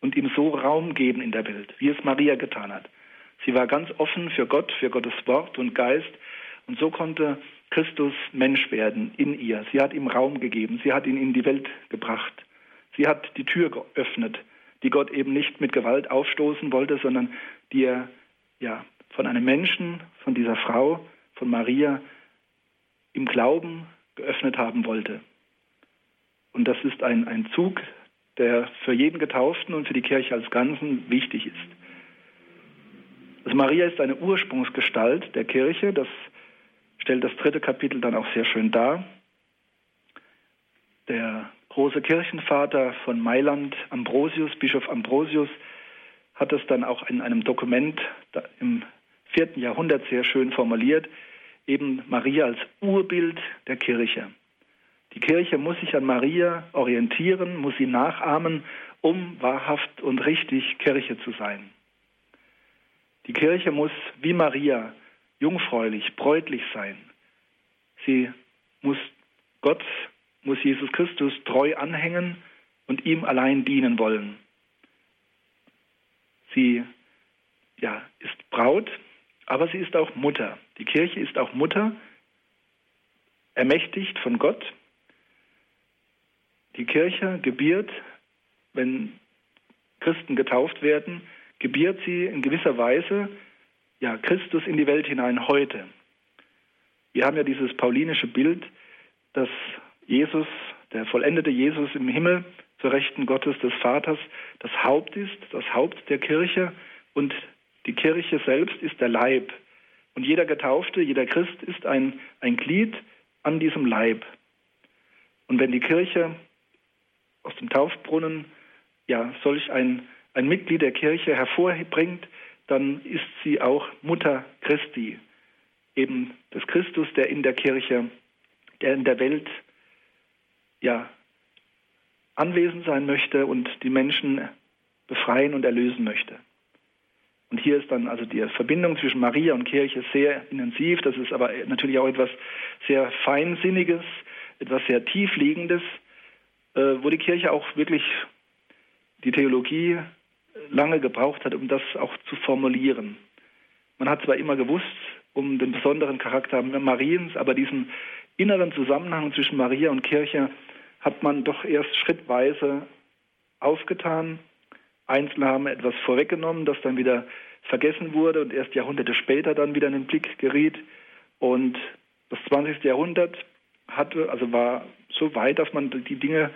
und ihm so Raum geben in der Welt, wie es Maria getan hat. Sie war ganz offen für Gott, für Gottes Wort und Geist und so konnte Christus Mensch werden in ihr. Sie hat ihm Raum gegeben, sie hat ihn in die Welt gebracht. Sie hat die Tür geöffnet, die Gott eben nicht mit Gewalt aufstoßen wollte, sondern die er ja von einem Menschen, von dieser Frau, von Maria im Glauben geöffnet haben wollte. Und das ist ein, ein Zug, der für jeden Getauften und für die Kirche als Ganzen wichtig ist. Also Maria ist eine Ursprungsgestalt der Kirche, das stellt das dritte Kapitel dann auch sehr schön dar. Der große Kirchenvater von Mailand, Ambrosius, Bischof Ambrosius, hat es dann auch in einem Dokument im vierten Jahrhundert sehr schön formuliert, eben Maria als Urbild der Kirche. Die Kirche muss sich an Maria orientieren, muss sie nachahmen, um wahrhaft und richtig Kirche zu sein. Die Kirche muss wie Maria jungfräulich, bräutlich sein. Sie muss Gott, muss Jesus Christus treu anhängen und ihm allein dienen wollen. Sie ja, ist Braut, aber sie ist auch Mutter. Die Kirche ist auch Mutter, ermächtigt von Gott. Die Kirche gebiert, wenn Christen getauft werden, gebiert sie in gewisser Weise ja, Christus in die Welt hinein heute. Wir haben ja dieses paulinische Bild, dass Jesus, der vollendete Jesus im Himmel zur Rechten Gottes des Vaters, das Haupt ist, das Haupt der Kirche und die Kirche selbst ist der Leib. Und jeder Getaufte, jeder Christ ist ein, ein Glied an diesem Leib. Und wenn die Kirche aus dem Taufbrunnen ja solch ein, ein Mitglied der Kirche hervorbringt, dann ist sie auch Mutter Christi, eben des Christus, der in der Kirche, der in der Welt ja anwesend sein möchte und die Menschen befreien und erlösen möchte. Und hier ist dann also die Verbindung zwischen Maria und Kirche sehr intensiv. Das ist aber natürlich auch etwas sehr Feinsinniges, etwas sehr Tiefliegendes, äh, wo die Kirche auch wirklich die Theologie lange gebraucht hat, um das auch zu formulieren. Man hat zwar immer gewusst um den besonderen Charakter Mariens, aber diesen inneren Zusammenhang zwischen Maria und Kirche hat man doch erst schrittweise aufgetan. Einzelne haben etwas vorweggenommen, das dann wieder vergessen wurde und erst Jahrhunderte später dann wieder in den Blick geriet. Und das 20. Jahrhundert hatte, also war so weit, dass man die Dinge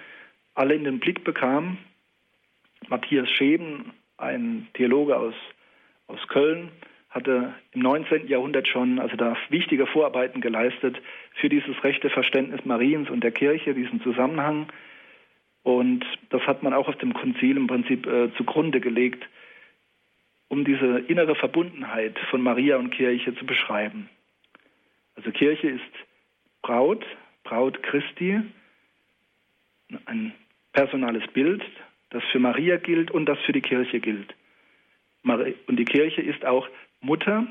alle in den Blick bekam Matthias Scheben, ein Theologe aus, aus Köln, hatte im 19. Jahrhundert schon also da wichtige Vorarbeiten geleistet für dieses rechte Verständnis Mariens und der Kirche, diesen Zusammenhang. Und das hat man auch auf dem Konzil im Prinzip äh, zugrunde gelegt, um diese innere Verbundenheit von Maria und Kirche zu beschreiben. Also Kirche ist Braut, Braut Christi, ein personales Bild, das für Maria gilt und das für die Kirche gilt. Und die Kirche ist auch Mutter.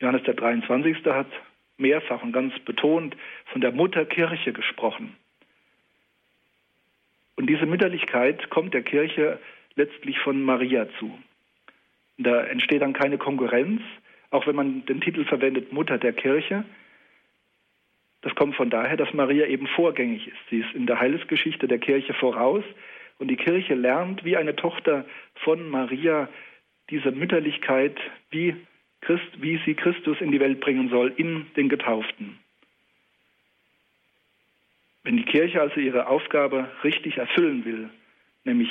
Johannes der 23. hat mehrfach und ganz betont von der Mutterkirche gesprochen. Und diese Mütterlichkeit kommt der Kirche letztlich von Maria zu. Da entsteht dann keine Konkurrenz, auch wenn man den Titel verwendet Mutter der Kirche. Das kommt von daher, dass Maria eben vorgängig ist. Sie ist in der Heilsgeschichte der Kirche voraus und die Kirche lernt wie eine Tochter von Maria diese Mütterlichkeit, wie, Christ, wie sie Christus in die Welt bringen soll, in den Getauften. Wenn die Kirche also ihre Aufgabe richtig erfüllen will, nämlich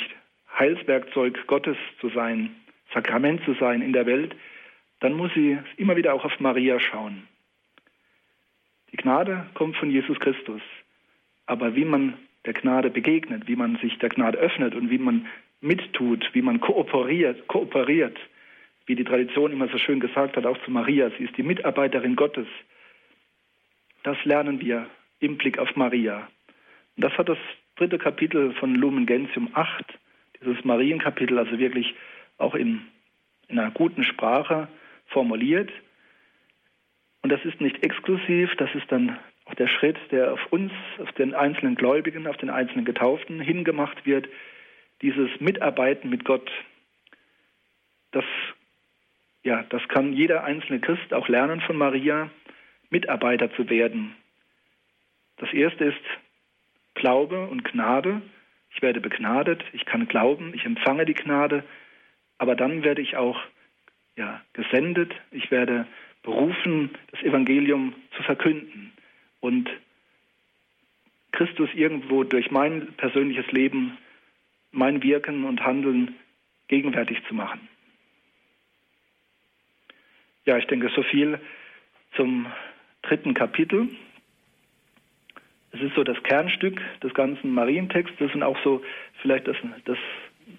Heilswerkzeug Gottes zu sein, Sakrament zu sein in der Welt, dann muss sie immer wieder auch auf Maria schauen. Die Gnade kommt von Jesus Christus. Aber wie man der Gnade begegnet, wie man sich der Gnade öffnet und wie man mittut, wie man kooperiert, kooperiert, wie die Tradition immer so schön gesagt hat, auch zu Maria, sie ist die Mitarbeiterin Gottes. Das lernen wir im Blick auf Maria. Und das hat das dritte Kapitel von Lumen Gentium 8, dieses Marienkapitel, also wirklich auch in, in einer guten Sprache formuliert. Und das ist nicht exklusiv, das ist dann auch der Schritt, der auf uns, auf den einzelnen Gläubigen, auf den einzelnen Getauften hingemacht wird, dieses Mitarbeiten mit Gott. Das, ja, das kann jeder einzelne Christ auch lernen von Maria, Mitarbeiter zu werden. Das erste ist Glaube und Gnade. Ich werde begnadet, ich kann glauben, ich empfange die Gnade, aber dann werde ich auch ja, gesendet, ich werde berufen, das Evangelium zu verkünden und Christus irgendwo durch mein persönliches Leben, mein Wirken und Handeln gegenwärtig zu machen. Ja, ich denke, so viel zum dritten Kapitel. Es ist so das Kernstück des ganzen Marientextes und auch so vielleicht das, das,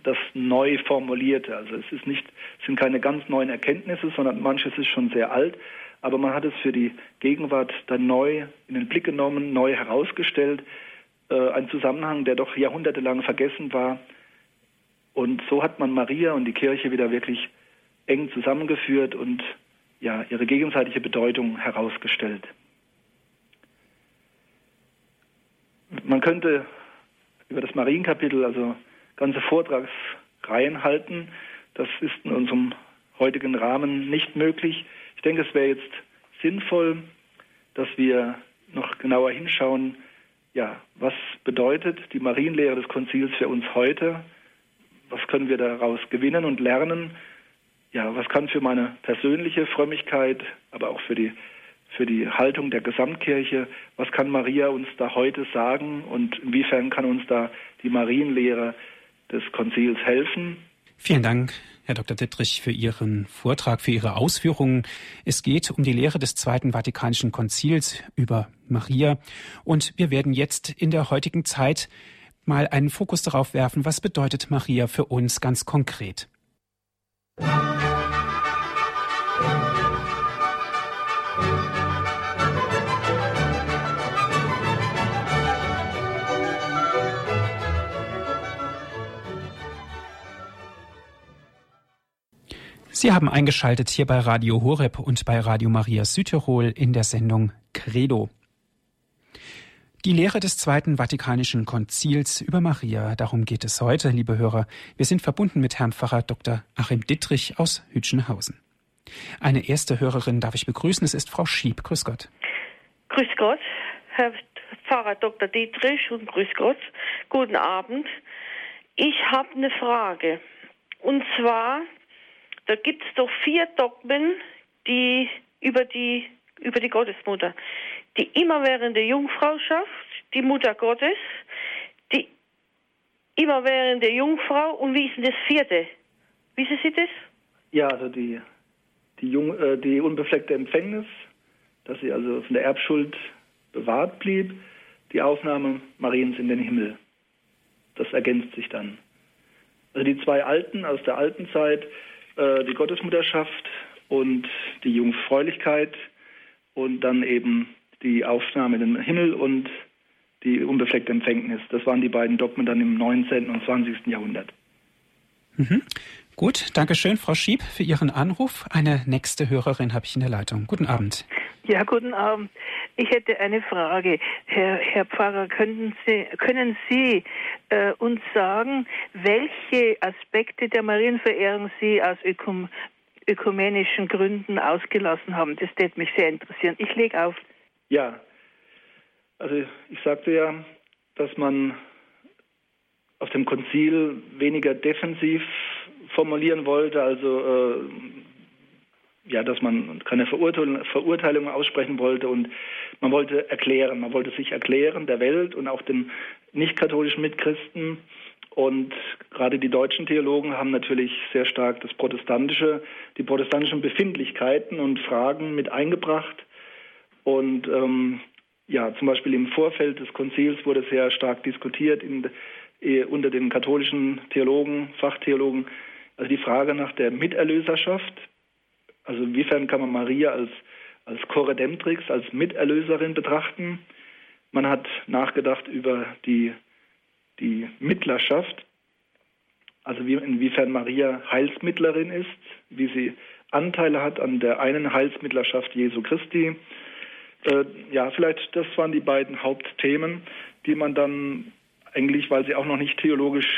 das neu formulierte. Also es ist nicht, es sind keine ganz neuen Erkenntnisse, sondern manches ist schon sehr alt, aber man hat es für die Gegenwart dann neu in den Blick genommen, neu herausgestellt. Äh, ein Zusammenhang, der doch jahrhundertelang vergessen war. Und so hat man Maria und die Kirche wieder wirklich eng zusammengeführt und ja, ihre gegenseitige Bedeutung herausgestellt. Man könnte über das Marienkapitel also ganze Vortragsreihen halten. Das ist in unserem heutigen Rahmen nicht möglich. Ich denke, es wäre jetzt sinnvoll, dass wir noch genauer hinschauen, ja, was bedeutet die Marienlehre des Konzils für uns heute? Was können wir daraus gewinnen und lernen? Ja, was kann für meine persönliche Frömmigkeit, aber auch für die für die Haltung der Gesamtkirche. Was kann Maria uns da heute sagen und inwiefern kann uns da die Marienlehre des Konzils helfen? Vielen Dank, Herr Dr. Dittrich, für Ihren Vortrag, für Ihre Ausführungen. Es geht um die Lehre des Zweiten Vatikanischen Konzils über Maria. Und wir werden jetzt in der heutigen Zeit mal einen Fokus darauf werfen, was bedeutet Maria für uns ganz konkret. Musik Sie haben eingeschaltet hier bei Radio Horeb und bei Radio Maria Südtirol in der Sendung Credo. Die Lehre des Zweiten Vatikanischen Konzils über Maria, darum geht es heute, liebe Hörer. Wir sind verbunden mit Herrn Pfarrer Dr. Achim Dittrich aus Hütchenhausen. Eine erste Hörerin darf ich begrüßen, es ist Frau Schieb. Grüß Gott. Grüß Gott, Herr Pfarrer Dr. Dietrich und grüß Gott. Guten Abend. Ich habe eine Frage. Und zwar da gibt es doch vier Dogmen, die über die, über die Gottesmutter. Die immerwährende Jungfrauschaft, die Mutter Gottes, die immerwährende Jungfrau und wie ist denn das vierte? Wissen Sie das? Ja, also die, die, Jung, äh, die unbefleckte Empfängnis, dass sie also von der Erbschuld bewahrt blieb, die Aufnahme Mariens in den Himmel. Das ergänzt sich dann. Also die zwei Alten aus der alten Zeit, äh, die Gottesmutterschaft und die Jungfräulichkeit und dann eben die Aufnahme in den Himmel und die unbefleckte Empfängnis. Das waren die beiden Dogmen dann im 19. und 20. Jahrhundert. Mhm. Gut, danke schön, Frau Schieb, für Ihren Anruf. Eine nächste Hörerin habe ich in der Leitung. Guten Abend. Ja, guten Abend. Ich hätte eine Frage. Herr, Herr Pfarrer, können Sie, können Sie äh, uns sagen, welche Aspekte der Marienverehrung Sie aus Ökum, ökumenischen Gründen ausgelassen haben? Das würde mich sehr interessieren. Ich lege auf. Ja, also ich sagte ja, dass man auf dem Konzil weniger defensiv formulieren wollte, also äh, ja, dass man keine Verurteilung, Verurteilung aussprechen wollte und man wollte erklären, man wollte sich erklären der Welt und auch den nicht-katholischen Mitchristen. Und gerade die deutschen Theologen haben natürlich sehr stark das protestantische, die protestantischen Befindlichkeiten und Fragen mit eingebracht. Und ähm, ja, zum Beispiel im Vorfeld des Konzils wurde sehr stark diskutiert in, äh, unter den katholischen Theologen, Fachtheologen, also die Frage nach der Miterlöserschaft, also inwiefern kann man Maria als, als Corredemptrix, als Miterlöserin betrachten? Man hat nachgedacht über die, die Mittlerschaft, also wie, inwiefern Maria Heilsmittlerin ist, wie sie Anteile hat an der einen Heilsmittlerschaft Jesu Christi. Äh, ja, vielleicht das waren die beiden Hauptthemen, die man dann eigentlich, weil sie auch noch nicht theologisch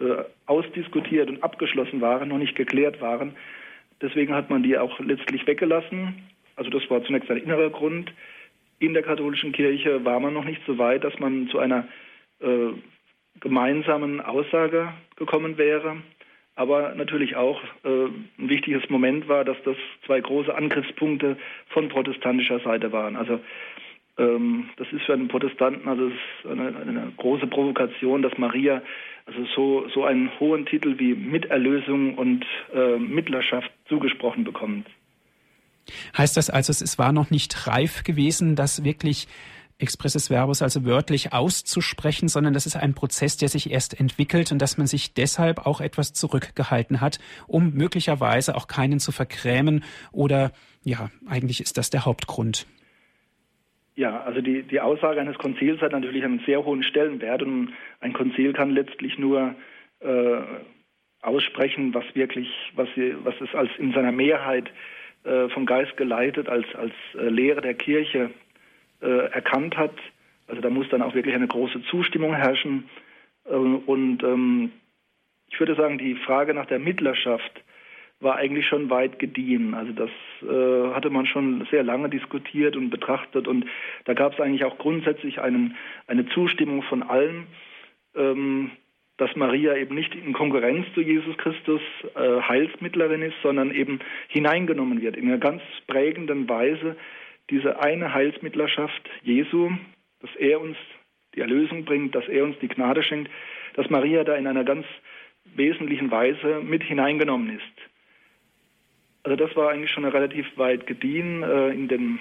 äh, ausdiskutiert und abgeschlossen waren, noch nicht geklärt waren, Deswegen hat man die auch letztlich weggelassen. Also das war zunächst ein innerer Grund. In der katholischen Kirche war man noch nicht so weit, dass man zu einer äh, gemeinsamen Aussage gekommen wäre. Aber natürlich auch äh, ein wichtiges Moment war, dass das zwei große Angriffspunkte von protestantischer Seite waren. Also ähm, das ist für einen Protestanten also eine, eine, große Provokation, dass Maria also so, so einen hohen Titel wie Miterlösung und äh, Mittlerschaft zugesprochen bekommt. Heißt das also, es war noch nicht reif gewesen, das wirklich expresses Verbus, also wörtlich auszusprechen, sondern das ist ein Prozess, der sich erst entwickelt und dass man sich deshalb auch etwas zurückgehalten hat, um möglicherweise auch keinen zu vergrämen oder ja, eigentlich ist das der Hauptgrund. Ja, also die, die Aussage eines Konzils hat natürlich einen sehr hohen Stellenwert und ein Konzil kann letztlich nur äh, aussprechen, was wirklich, was, was es als in seiner Mehrheit äh, vom Geist geleitet als, als äh, Lehre der Kirche äh, erkannt hat. Also da muss dann auch wirklich eine große Zustimmung herrschen. Äh, und ähm, ich würde sagen, die Frage nach der Mittlerschaft war eigentlich schon weit gediehen. Also das äh, hatte man schon sehr lange diskutiert und betrachtet und da gab es eigentlich auch grundsätzlich einen, eine Zustimmung von allen, ähm, dass Maria eben nicht in Konkurrenz zu Jesus Christus äh, Heilsmittlerin ist, sondern eben hineingenommen wird in einer ganz prägenden Weise diese eine Heilsmittlerschaft Jesu, dass er uns die Erlösung bringt, dass er uns die Gnade schenkt, dass Maria da in einer ganz wesentlichen Weise mit hineingenommen ist. Also das war eigentlich schon relativ weit gediehen äh, in den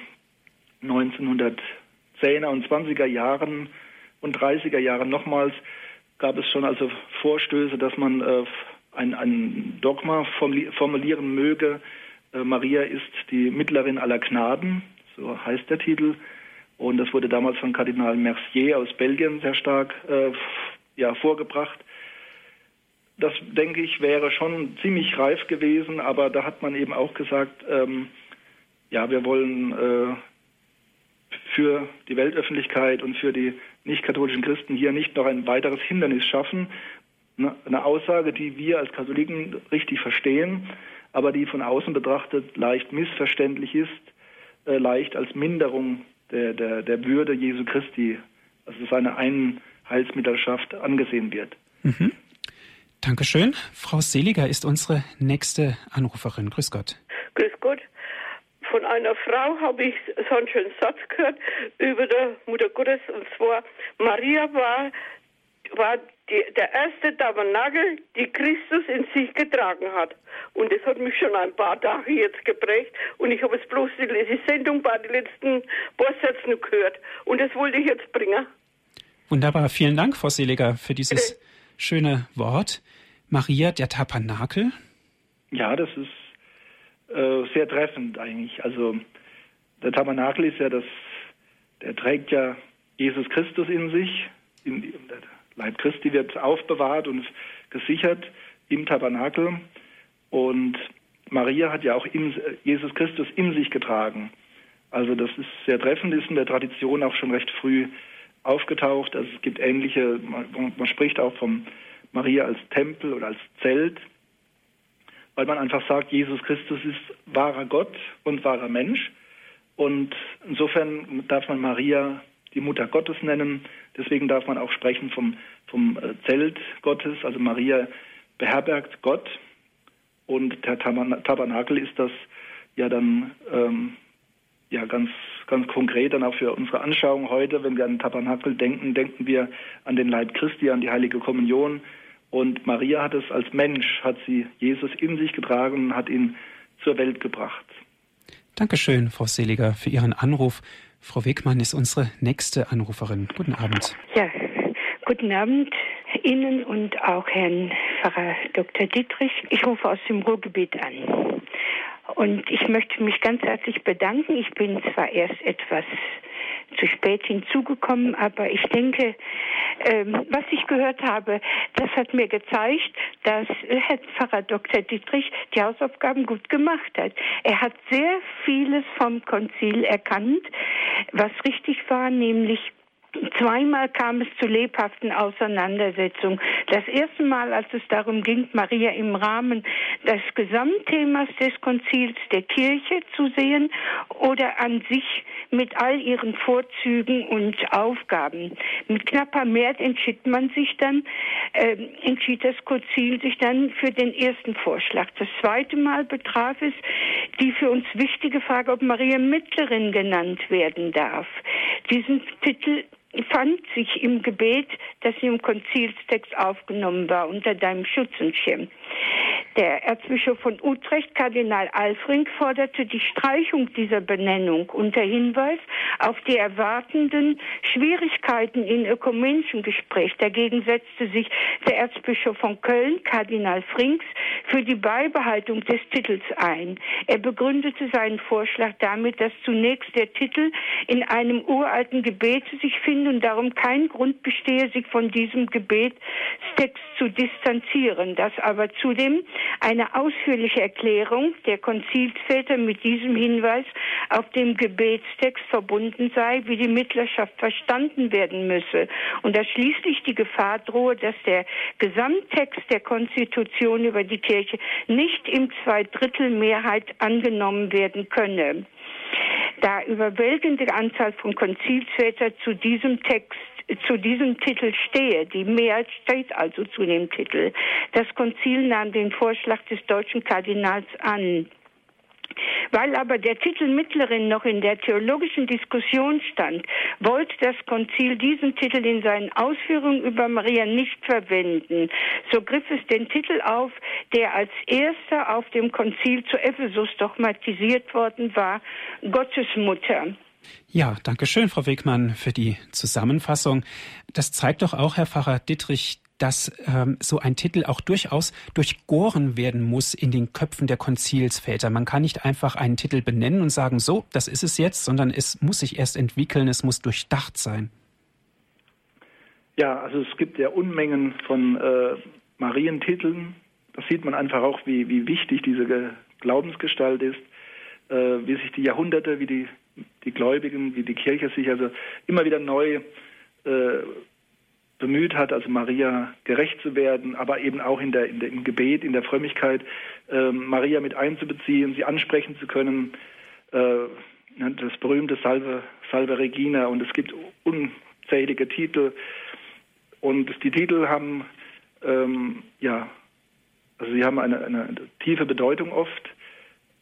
1910er und 20er Jahren und 30er Jahren nochmals gab es schon also Vorstöße, dass man äh, ein, ein, Dogma formulieren möge. Äh, Maria ist die Mittlerin aller Gnaden, so heißt der Titel. Und das wurde damals von Kardinal Mercier aus Belgien sehr stark äh, ja, vorgebracht das denke ich wäre schon ziemlich reif gewesen, aber da hat man eben auch gesagt, ähm, ja, wir wollen äh, für die Weltöffentlichkeit und für die nicht-katholischen Christen hier nicht noch ein weiteres Hindernis schaffen. Eine Aussage, die wir als Katholiken richtig verstehen, aber die von außen betrachtet leicht missverständlich ist, äh, leicht als Minderung der, der, der Würde Jesu Christi, also seine Einheilsmittelschaft angesehen wird. Mhm. Dankeschön. Frau Seliger ist unsere nächste Anruferin. Grüß Gott. Grüß Gott. Von einer Frau habe ich so einen schönen Satz gehört über der Mutter Gottes und zwar Maria war war die, der erste Tabernakel, die Christus in sich getragen hat. Und das hat mich schon ein paar Tage jetzt geprägt. Und ich habe es bloß die, die Sendung bei den letzten paar Sätzen gehört. Und das wollte ich jetzt bringen. Wunderbar. Vielen Dank, Frau Seliger, für dieses Bitte. Schöne Wort. Maria der Tabernakel? Ja, das ist äh, sehr treffend eigentlich. Also der Tabernakel ist ja das, der trägt ja Jesus Christus in sich. In, der Leib Christi wird aufbewahrt und gesichert im Tabernakel. Und Maria hat ja auch in, Jesus Christus in sich getragen. Also das ist sehr treffend, ist in der Tradition auch schon recht früh aufgetaucht. Also es gibt ähnliche, man, man spricht auch von Maria als Tempel oder als Zelt, weil man einfach sagt, Jesus Christus ist wahrer Gott und wahrer Mensch. Und insofern darf man Maria die Mutter Gottes nennen. Deswegen darf man auch sprechen vom, vom äh, Zelt Gottes. Also Maria beherbergt Gott. Und der Tabernakel ist das ja dann ähm, ja ganz ganz konkret dann auch für unsere Anschauung heute, wenn wir an den Tabernakel denken, denken wir an den Leib Christi, an die heilige Kommunion. Und Maria hat es als Mensch, hat sie Jesus in sich getragen und hat ihn zur Welt gebracht. Dankeschön, Frau Seliger, für Ihren Anruf. Frau Wegmann ist unsere nächste Anruferin. Guten Abend. Ja, guten Abend Ihnen und auch Herrn Pfarrer Dr. Dietrich. Ich rufe aus dem Ruhrgebiet an. Und ich möchte mich ganz herzlich bedanken. Ich bin zwar erst etwas zu spät hinzugekommen, aber ich denke, ähm, was ich gehört habe, das hat mir gezeigt, dass Herr Pfarrer Dr. Dietrich die Hausaufgaben gut gemacht hat. Er hat sehr vieles vom Konzil erkannt, was richtig war, nämlich Zweimal kam es zu lebhaften Auseinandersetzungen. Das erste Mal, als es darum ging, Maria im Rahmen des Gesamtthemas des Konzils der Kirche zu sehen oder an sich mit all ihren Vorzügen und Aufgaben. Mit knapper Mehrheit entschied man sich dann, äh, entschied das Konzil sich dann für den ersten Vorschlag. Das zweite Mal betraf es die für uns wichtige Frage, ob Maria Mittlerin genannt werden darf. Diesen Titel fand sich im Gebet, das im Konzilstext aufgenommen war, unter deinem Schutz und Schirm. Der Erzbischof von Utrecht, Kardinal Alfring, forderte die Streichung dieser Benennung unter Hinweis auf die erwartenden Schwierigkeiten in ökumenischen Gespräch. Dagegen setzte sich der Erzbischof von Köln, Kardinal Frings, für die Beibehaltung des Titels ein. Er begründete seinen Vorschlag damit, dass zunächst der Titel in einem uralten Gebet sich findet und darum kein Grund bestehe, sich von diesem Gebetstext zu distanzieren, dass aber zudem eine ausführliche Erklärung der Konzilsväter mit diesem Hinweis auf dem Gebetstext verbunden sei, wie die Mittlerschaft verstanden werden müsse und dass schließlich die Gefahr drohe, dass der Gesamttext der Konstitution über die Kirche nicht im Zweidrittelmehrheit angenommen werden könne. Da überwältigende Anzahl von Konzilsvätern zu diesem Text zu diesem Titel stehe. Die Mehrheit steht also zu dem Titel. Das Konzil nahm den Vorschlag des deutschen Kardinals an. Weil aber der Titel Mittlerin noch in der theologischen Diskussion stand, wollte das Konzil diesen Titel in seinen Ausführungen über Maria nicht verwenden. So griff es den Titel auf, der als erster auf dem Konzil zu Ephesus dogmatisiert worden war, Gottesmutter. Ja, danke schön, Frau Wegmann, für die Zusammenfassung. Das zeigt doch auch, Herr Pfarrer Dittrich, dass ähm, so ein Titel auch durchaus durchgoren werden muss in den Köpfen der Konzilsväter. Man kann nicht einfach einen Titel benennen und sagen, so, das ist es jetzt, sondern es muss sich erst entwickeln, es muss durchdacht sein. Ja, also es gibt ja Unmengen von äh, Marientiteln. Da sieht man einfach auch, wie, wie wichtig diese Glaubensgestalt ist, äh, wie sich die Jahrhunderte, wie die, die Gläubigen, wie die Kirche sich also immer wieder neu äh, bemüht hat, also Maria gerecht zu werden, aber eben auch in der, in der im Gebet, in der Frömmigkeit, äh, Maria mit einzubeziehen, sie ansprechen zu können. Äh, das berühmte Salve, Salve Regina und es gibt unzählige Titel und die Titel haben ähm, ja, also sie haben eine, eine tiefe Bedeutung oft,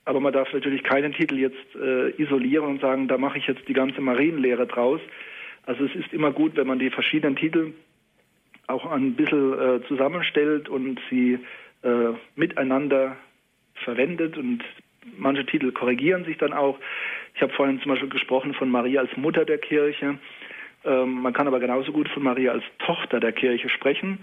aber man darf natürlich keinen Titel jetzt äh, isolieren und sagen, da mache ich jetzt die ganze Marienlehre draus. Also es ist immer gut, wenn man die verschiedenen Titel auch ein bisschen äh, zusammenstellt und sie äh, miteinander verwendet und manche Titel korrigieren sich dann auch. Ich habe vorhin zum Beispiel gesprochen von Maria als Mutter der Kirche. Ähm, man kann aber genauso gut von Maria als Tochter der Kirche sprechen.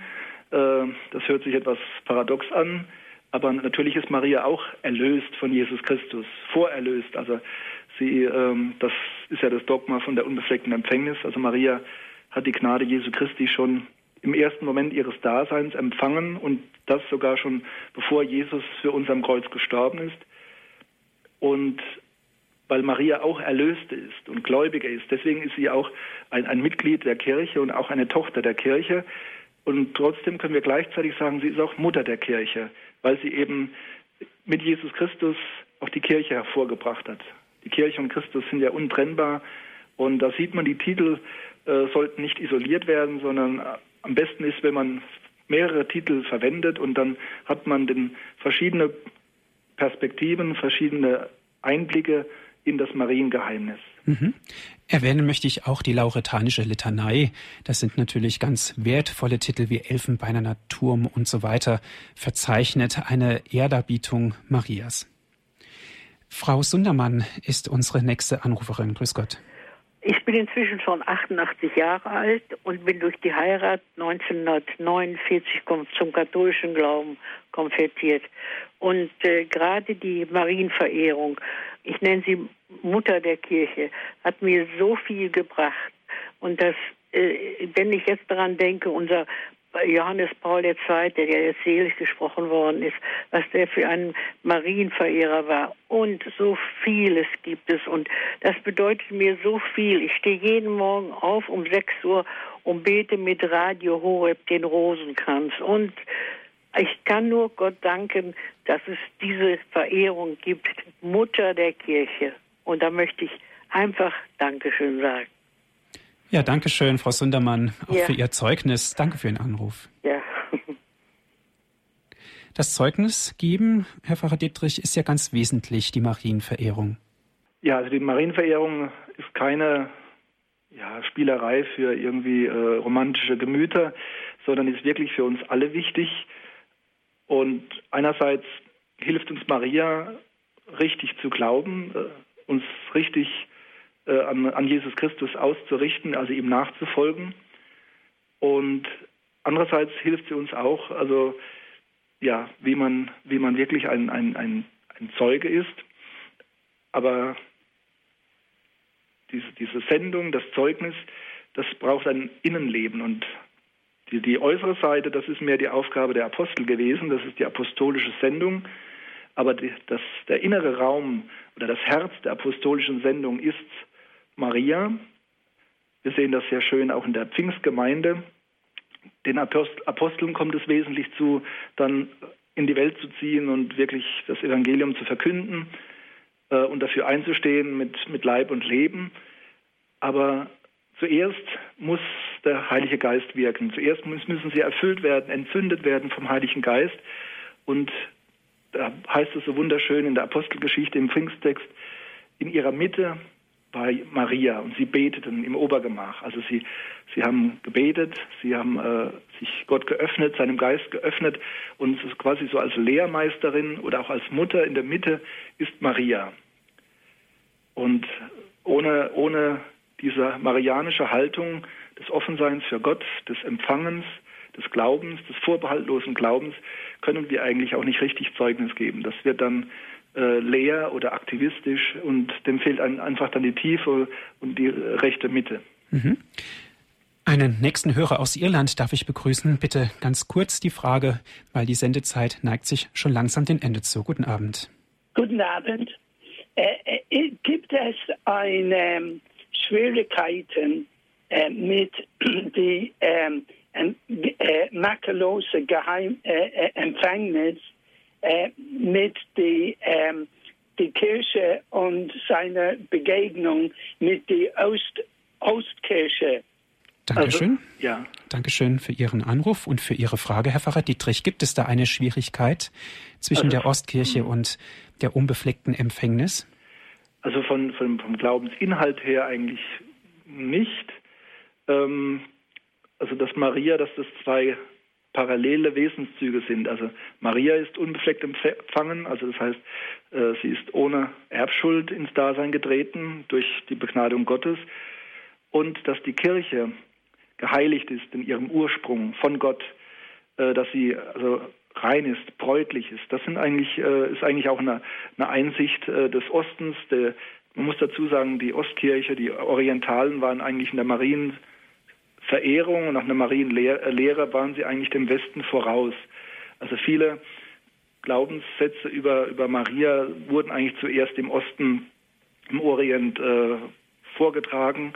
Äh, das hört sich etwas paradox an, aber natürlich ist Maria auch erlöst von Jesus Christus, vorerlöst. Also sie, ähm, das ist ja das Dogma von der unbefleckten Empfängnis. Also Maria hat die Gnade Jesu Christi schon im ersten Moment ihres Daseins empfangen und das sogar schon bevor Jesus für uns am Kreuz gestorben ist. Und weil Maria auch Erlöste ist und Gläubige ist. Deswegen ist sie auch ein, ein Mitglied der Kirche und auch eine Tochter der Kirche. Und trotzdem können wir gleichzeitig sagen, sie ist auch Mutter der Kirche, weil sie eben mit Jesus Christus auch die Kirche hervorgebracht hat. Die Kirche und Christus sind ja untrennbar. Und da sieht man, die Titel äh, sollten nicht isoliert werden, sondern äh, am besten ist, wenn man mehrere Titel verwendet und dann hat man den verschiedene Perspektiven, verschiedene Einblicke in das Mariengeheimnis. Mhm. Erwähnen möchte ich auch die lauretanische Litanei. Das sind natürlich ganz wertvolle Titel wie Elfenbeinerner Turm und so weiter, verzeichnet eine Ehrdarbietung Marias. Frau Sundermann ist unsere nächste Anruferin. Grüß Gott. Ich bin inzwischen schon 88 Jahre alt und bin durch die Heirat 1949 zum katholischen Glauben konvertiert. Und äh, gerade die Marienverehrung, ich nenne sie Mutter der Kirche, hat mir so viel gebracht. Und das, äh, wenn ich jetzt daran denke, unser Johannes Paul II., der ja jetzt selig gesprochen worden ist, was der für ein Marienverehrer war. Und so vieles gibt es. Und das bedeutet mir so viel. Ich stehe jeden Morgen auf um 6 Uhr und bete mit Radio Horeb den Rosenkranz. Und ich kann nur Gott danken, dass es diese Verehrung gibt, Mutter der Kirche. Und da möchte ich einfach Dankeschön sagen. Ja, danke schön, Frau Sundermann, auch ja. für Ihr Zeugnis. Danke für Ihren Anruf. Ja. Das Zeugnis geben, Herr Pfarrer Dietrich, ist ja ganz wesentlich, die Marienverehrung. Ja, also die Marienverehrung ist keine ja, Spielerei für irgendwie äh, romantische Gemüter, sondern ist wirklich für uns alle wichtig. Und einerseits hilft uns Maria, richtig zu glauben, äh, uns richtig äh, an, an Jesus Christus auszurichten, also ihm nachzufolgen. Und andererseits hilft sie uns auch, also ja, wie man, wie man wirklich ein, ein, ein, ein Zeuge ist. Aber diese, diese Sendung, das Zeugnis, das braucht ein Innenleben. Und die, die äußere Seite, das ist mehr die Aufgabe der Apostel gewesen, das ist die apostolische Sendung. Aber die, das, der innere Raum oder das Herz der apostolischen Sendung ist Maria. Wir sehen das sehr schön auch in der Pfingstgemeinde. Den Aposteln kommt es wesentlich zu, dann in die Welt zu ziehen und wirklich das Evangelium zu verkünden äh, und dafür einzustehen mit, mit Leib und Leben. Aber zuerst muss der Heilige Geist wirken. Zuerst müssen sie erfüllt werden, entzündet werden vom Heiligen Geist. Und da heißt es so wunderschön in der Apostelgeschichte im Pfingsttext, in ihrer Mitte bei Maria und sie beteten im Obergemach. Also sie, sie haben gebetet, sie haben äh, sich Gott geöffnet, seinem Geist geöffnet und quasi so als Lehrmeisterin oder auch als Mutter in der Mitte ist Maria. Und ohne, ohne diese marianische Haltung des Offenseins für Gott, des Empfangens, des Glaubens, des vorbehaltlosen Glaubens, können wir eigentlich auch nicht richtig Zeugnis geben. Das wird dann äh, leer oder aktivistisch und dem fehlt ein, einfach dann die Tiefe und die rechte Mitte. Mhm. Einen nächsten Hörer aus Irland darf ich begrüßen. Bitte ganz kurz die Frage, weil die Sendezeit neigt sich schon langsam dem Ende zu. Guten Abend. Guten Abend. Äh, äh, gibt es eine ähm, Schwierigkeiten äh, mit die ähm, äh, makellose Geheim äh, mit die, ähm, die Kirche und seiner Begegnung mit der Ost, Ostkirche. Dankeschön. Also, ja. Dankeschön für Ihren Anruf und für Ihre Frage, Herr Pfarrer Dietrich. Gibt es da eine Schwierigkeit zwischen also, der Ostkirche hm. und der unbefleckten Empfängnis? Also von, von, vom Glaubensinhalt her eigentlich nicht. Ähm, also dass Maria, dass das zwei parallele Wesenszüge sind. Also Maria ist unbefleckt empfangen, also das heißt, äh, sie ist ohne Erbschuld ins Dasein getreten durch die Begnadung Gottes und dass die Kirche geheiligt ist in ihrem Ursprung von Gott, äh, dass sie also rein ist, bräutlich ist. Das sind eigentlich, äh, ist eigentlich auch eine, eine Einsicht des Ostens. Der, man muss dazu sagen, die Ostkirche, die Orientalen waren eigentlich in der Marien Verehrung und nach einer Marienlehre waren sie eigentlich dem Westen voraus. Also viele Glaubenssätze über, über Maria wurden eigentlich zuerst im Osten im Orient äh, vorgetragen.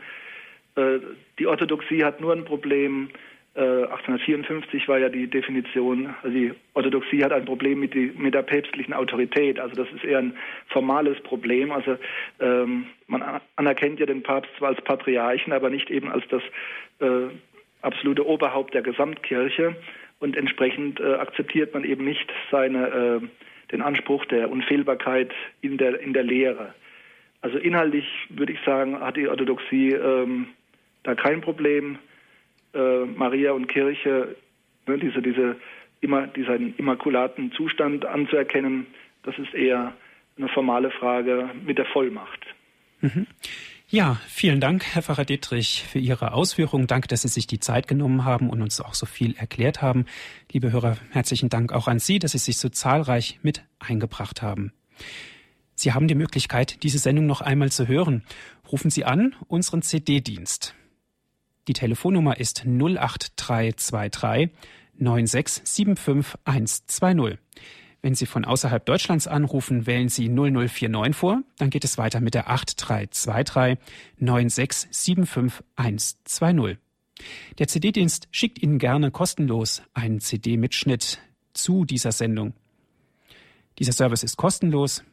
Äh, die Orthodoxie hat nur ein Problem. 1854 äh, war ja die Definition, also die Orthodoxie hat ein Problem mit, die, mit der päpstlichen Autorität. Also das ist eher ein formales Problem. Also ähm, man anerkennt ja den Papst zwar als Patriarchen, aber nicht eben als das äh, absolute Oberhaupt der Gesamtkirche. Und entsprechend äh, akzeptiert man eben nicht seine, äh, den Anspruch der Unfehlbarkeit in der, in der Lehre. Also inhaltlich würde ich sagen, hat die Orthodoxie ähm, da kein Problem. Äh, Maria und Kirche, ne, diese, diese, immer, diesen immakulaten Zustand anzuerkennen, das ist eher eine formale Frage mit der Vollmacht. Mhm. Ja, vielen Dank, Herr Pfarrer Dietrich, für Ihre Ausführungen. Danke, dass Sie sich die Zeit genommen haben und uns auch so viel erklärt haben. Liebe Hörer, herzlichen Dank auch an Sie, dass Sie sich so zahlreich mit eingebracht haben. Sie haben die Möglichkeit, diese Sendung noch einmal zu hören. Rufen Sie an unseren CD-Dienst. Die Telefonnummer ist 08323 9675120. Wenn Sie von außerhalb Deutschlands anrufen, wählen Sie 0049 vor, dann geht es weiter mit der 8323 9675120. Der CD-Dienst schickt Ihnen gerne kostenlos einen CD-Mitschnitt zu dieser Sendung. Dieser Service ist kostenlos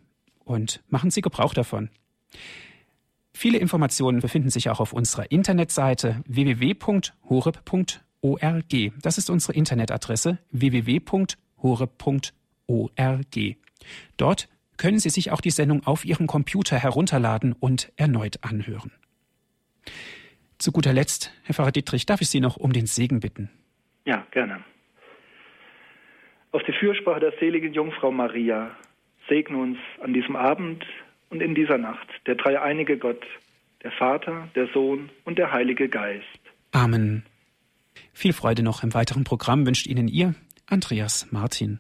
und machen Sie Gebrauch davon. Viele Informationen befinden sich auch auf unserer Internetseite www.horeb.org. Das ist unsere Internetadresse www.horeb.org. Dort können Sie sich auch die Sendung auf Ihrem Computer herunterladen und erneut anhören. Zu guter Letzt, Herr Pfarrer Dietrich, darf ich Sie noch um den Segen bitten? Ja, gerne. Auf die Fürsprache der seligen Jungfrau Maria segne uns an diesem Abend und in dieser Nacht der dreieinige Gott, der Vater, der Sohn und der Heilige Geist. Amen. Viel Freude noch im weiteren Programm wünscht Ihnen Ihr Andreas Martin.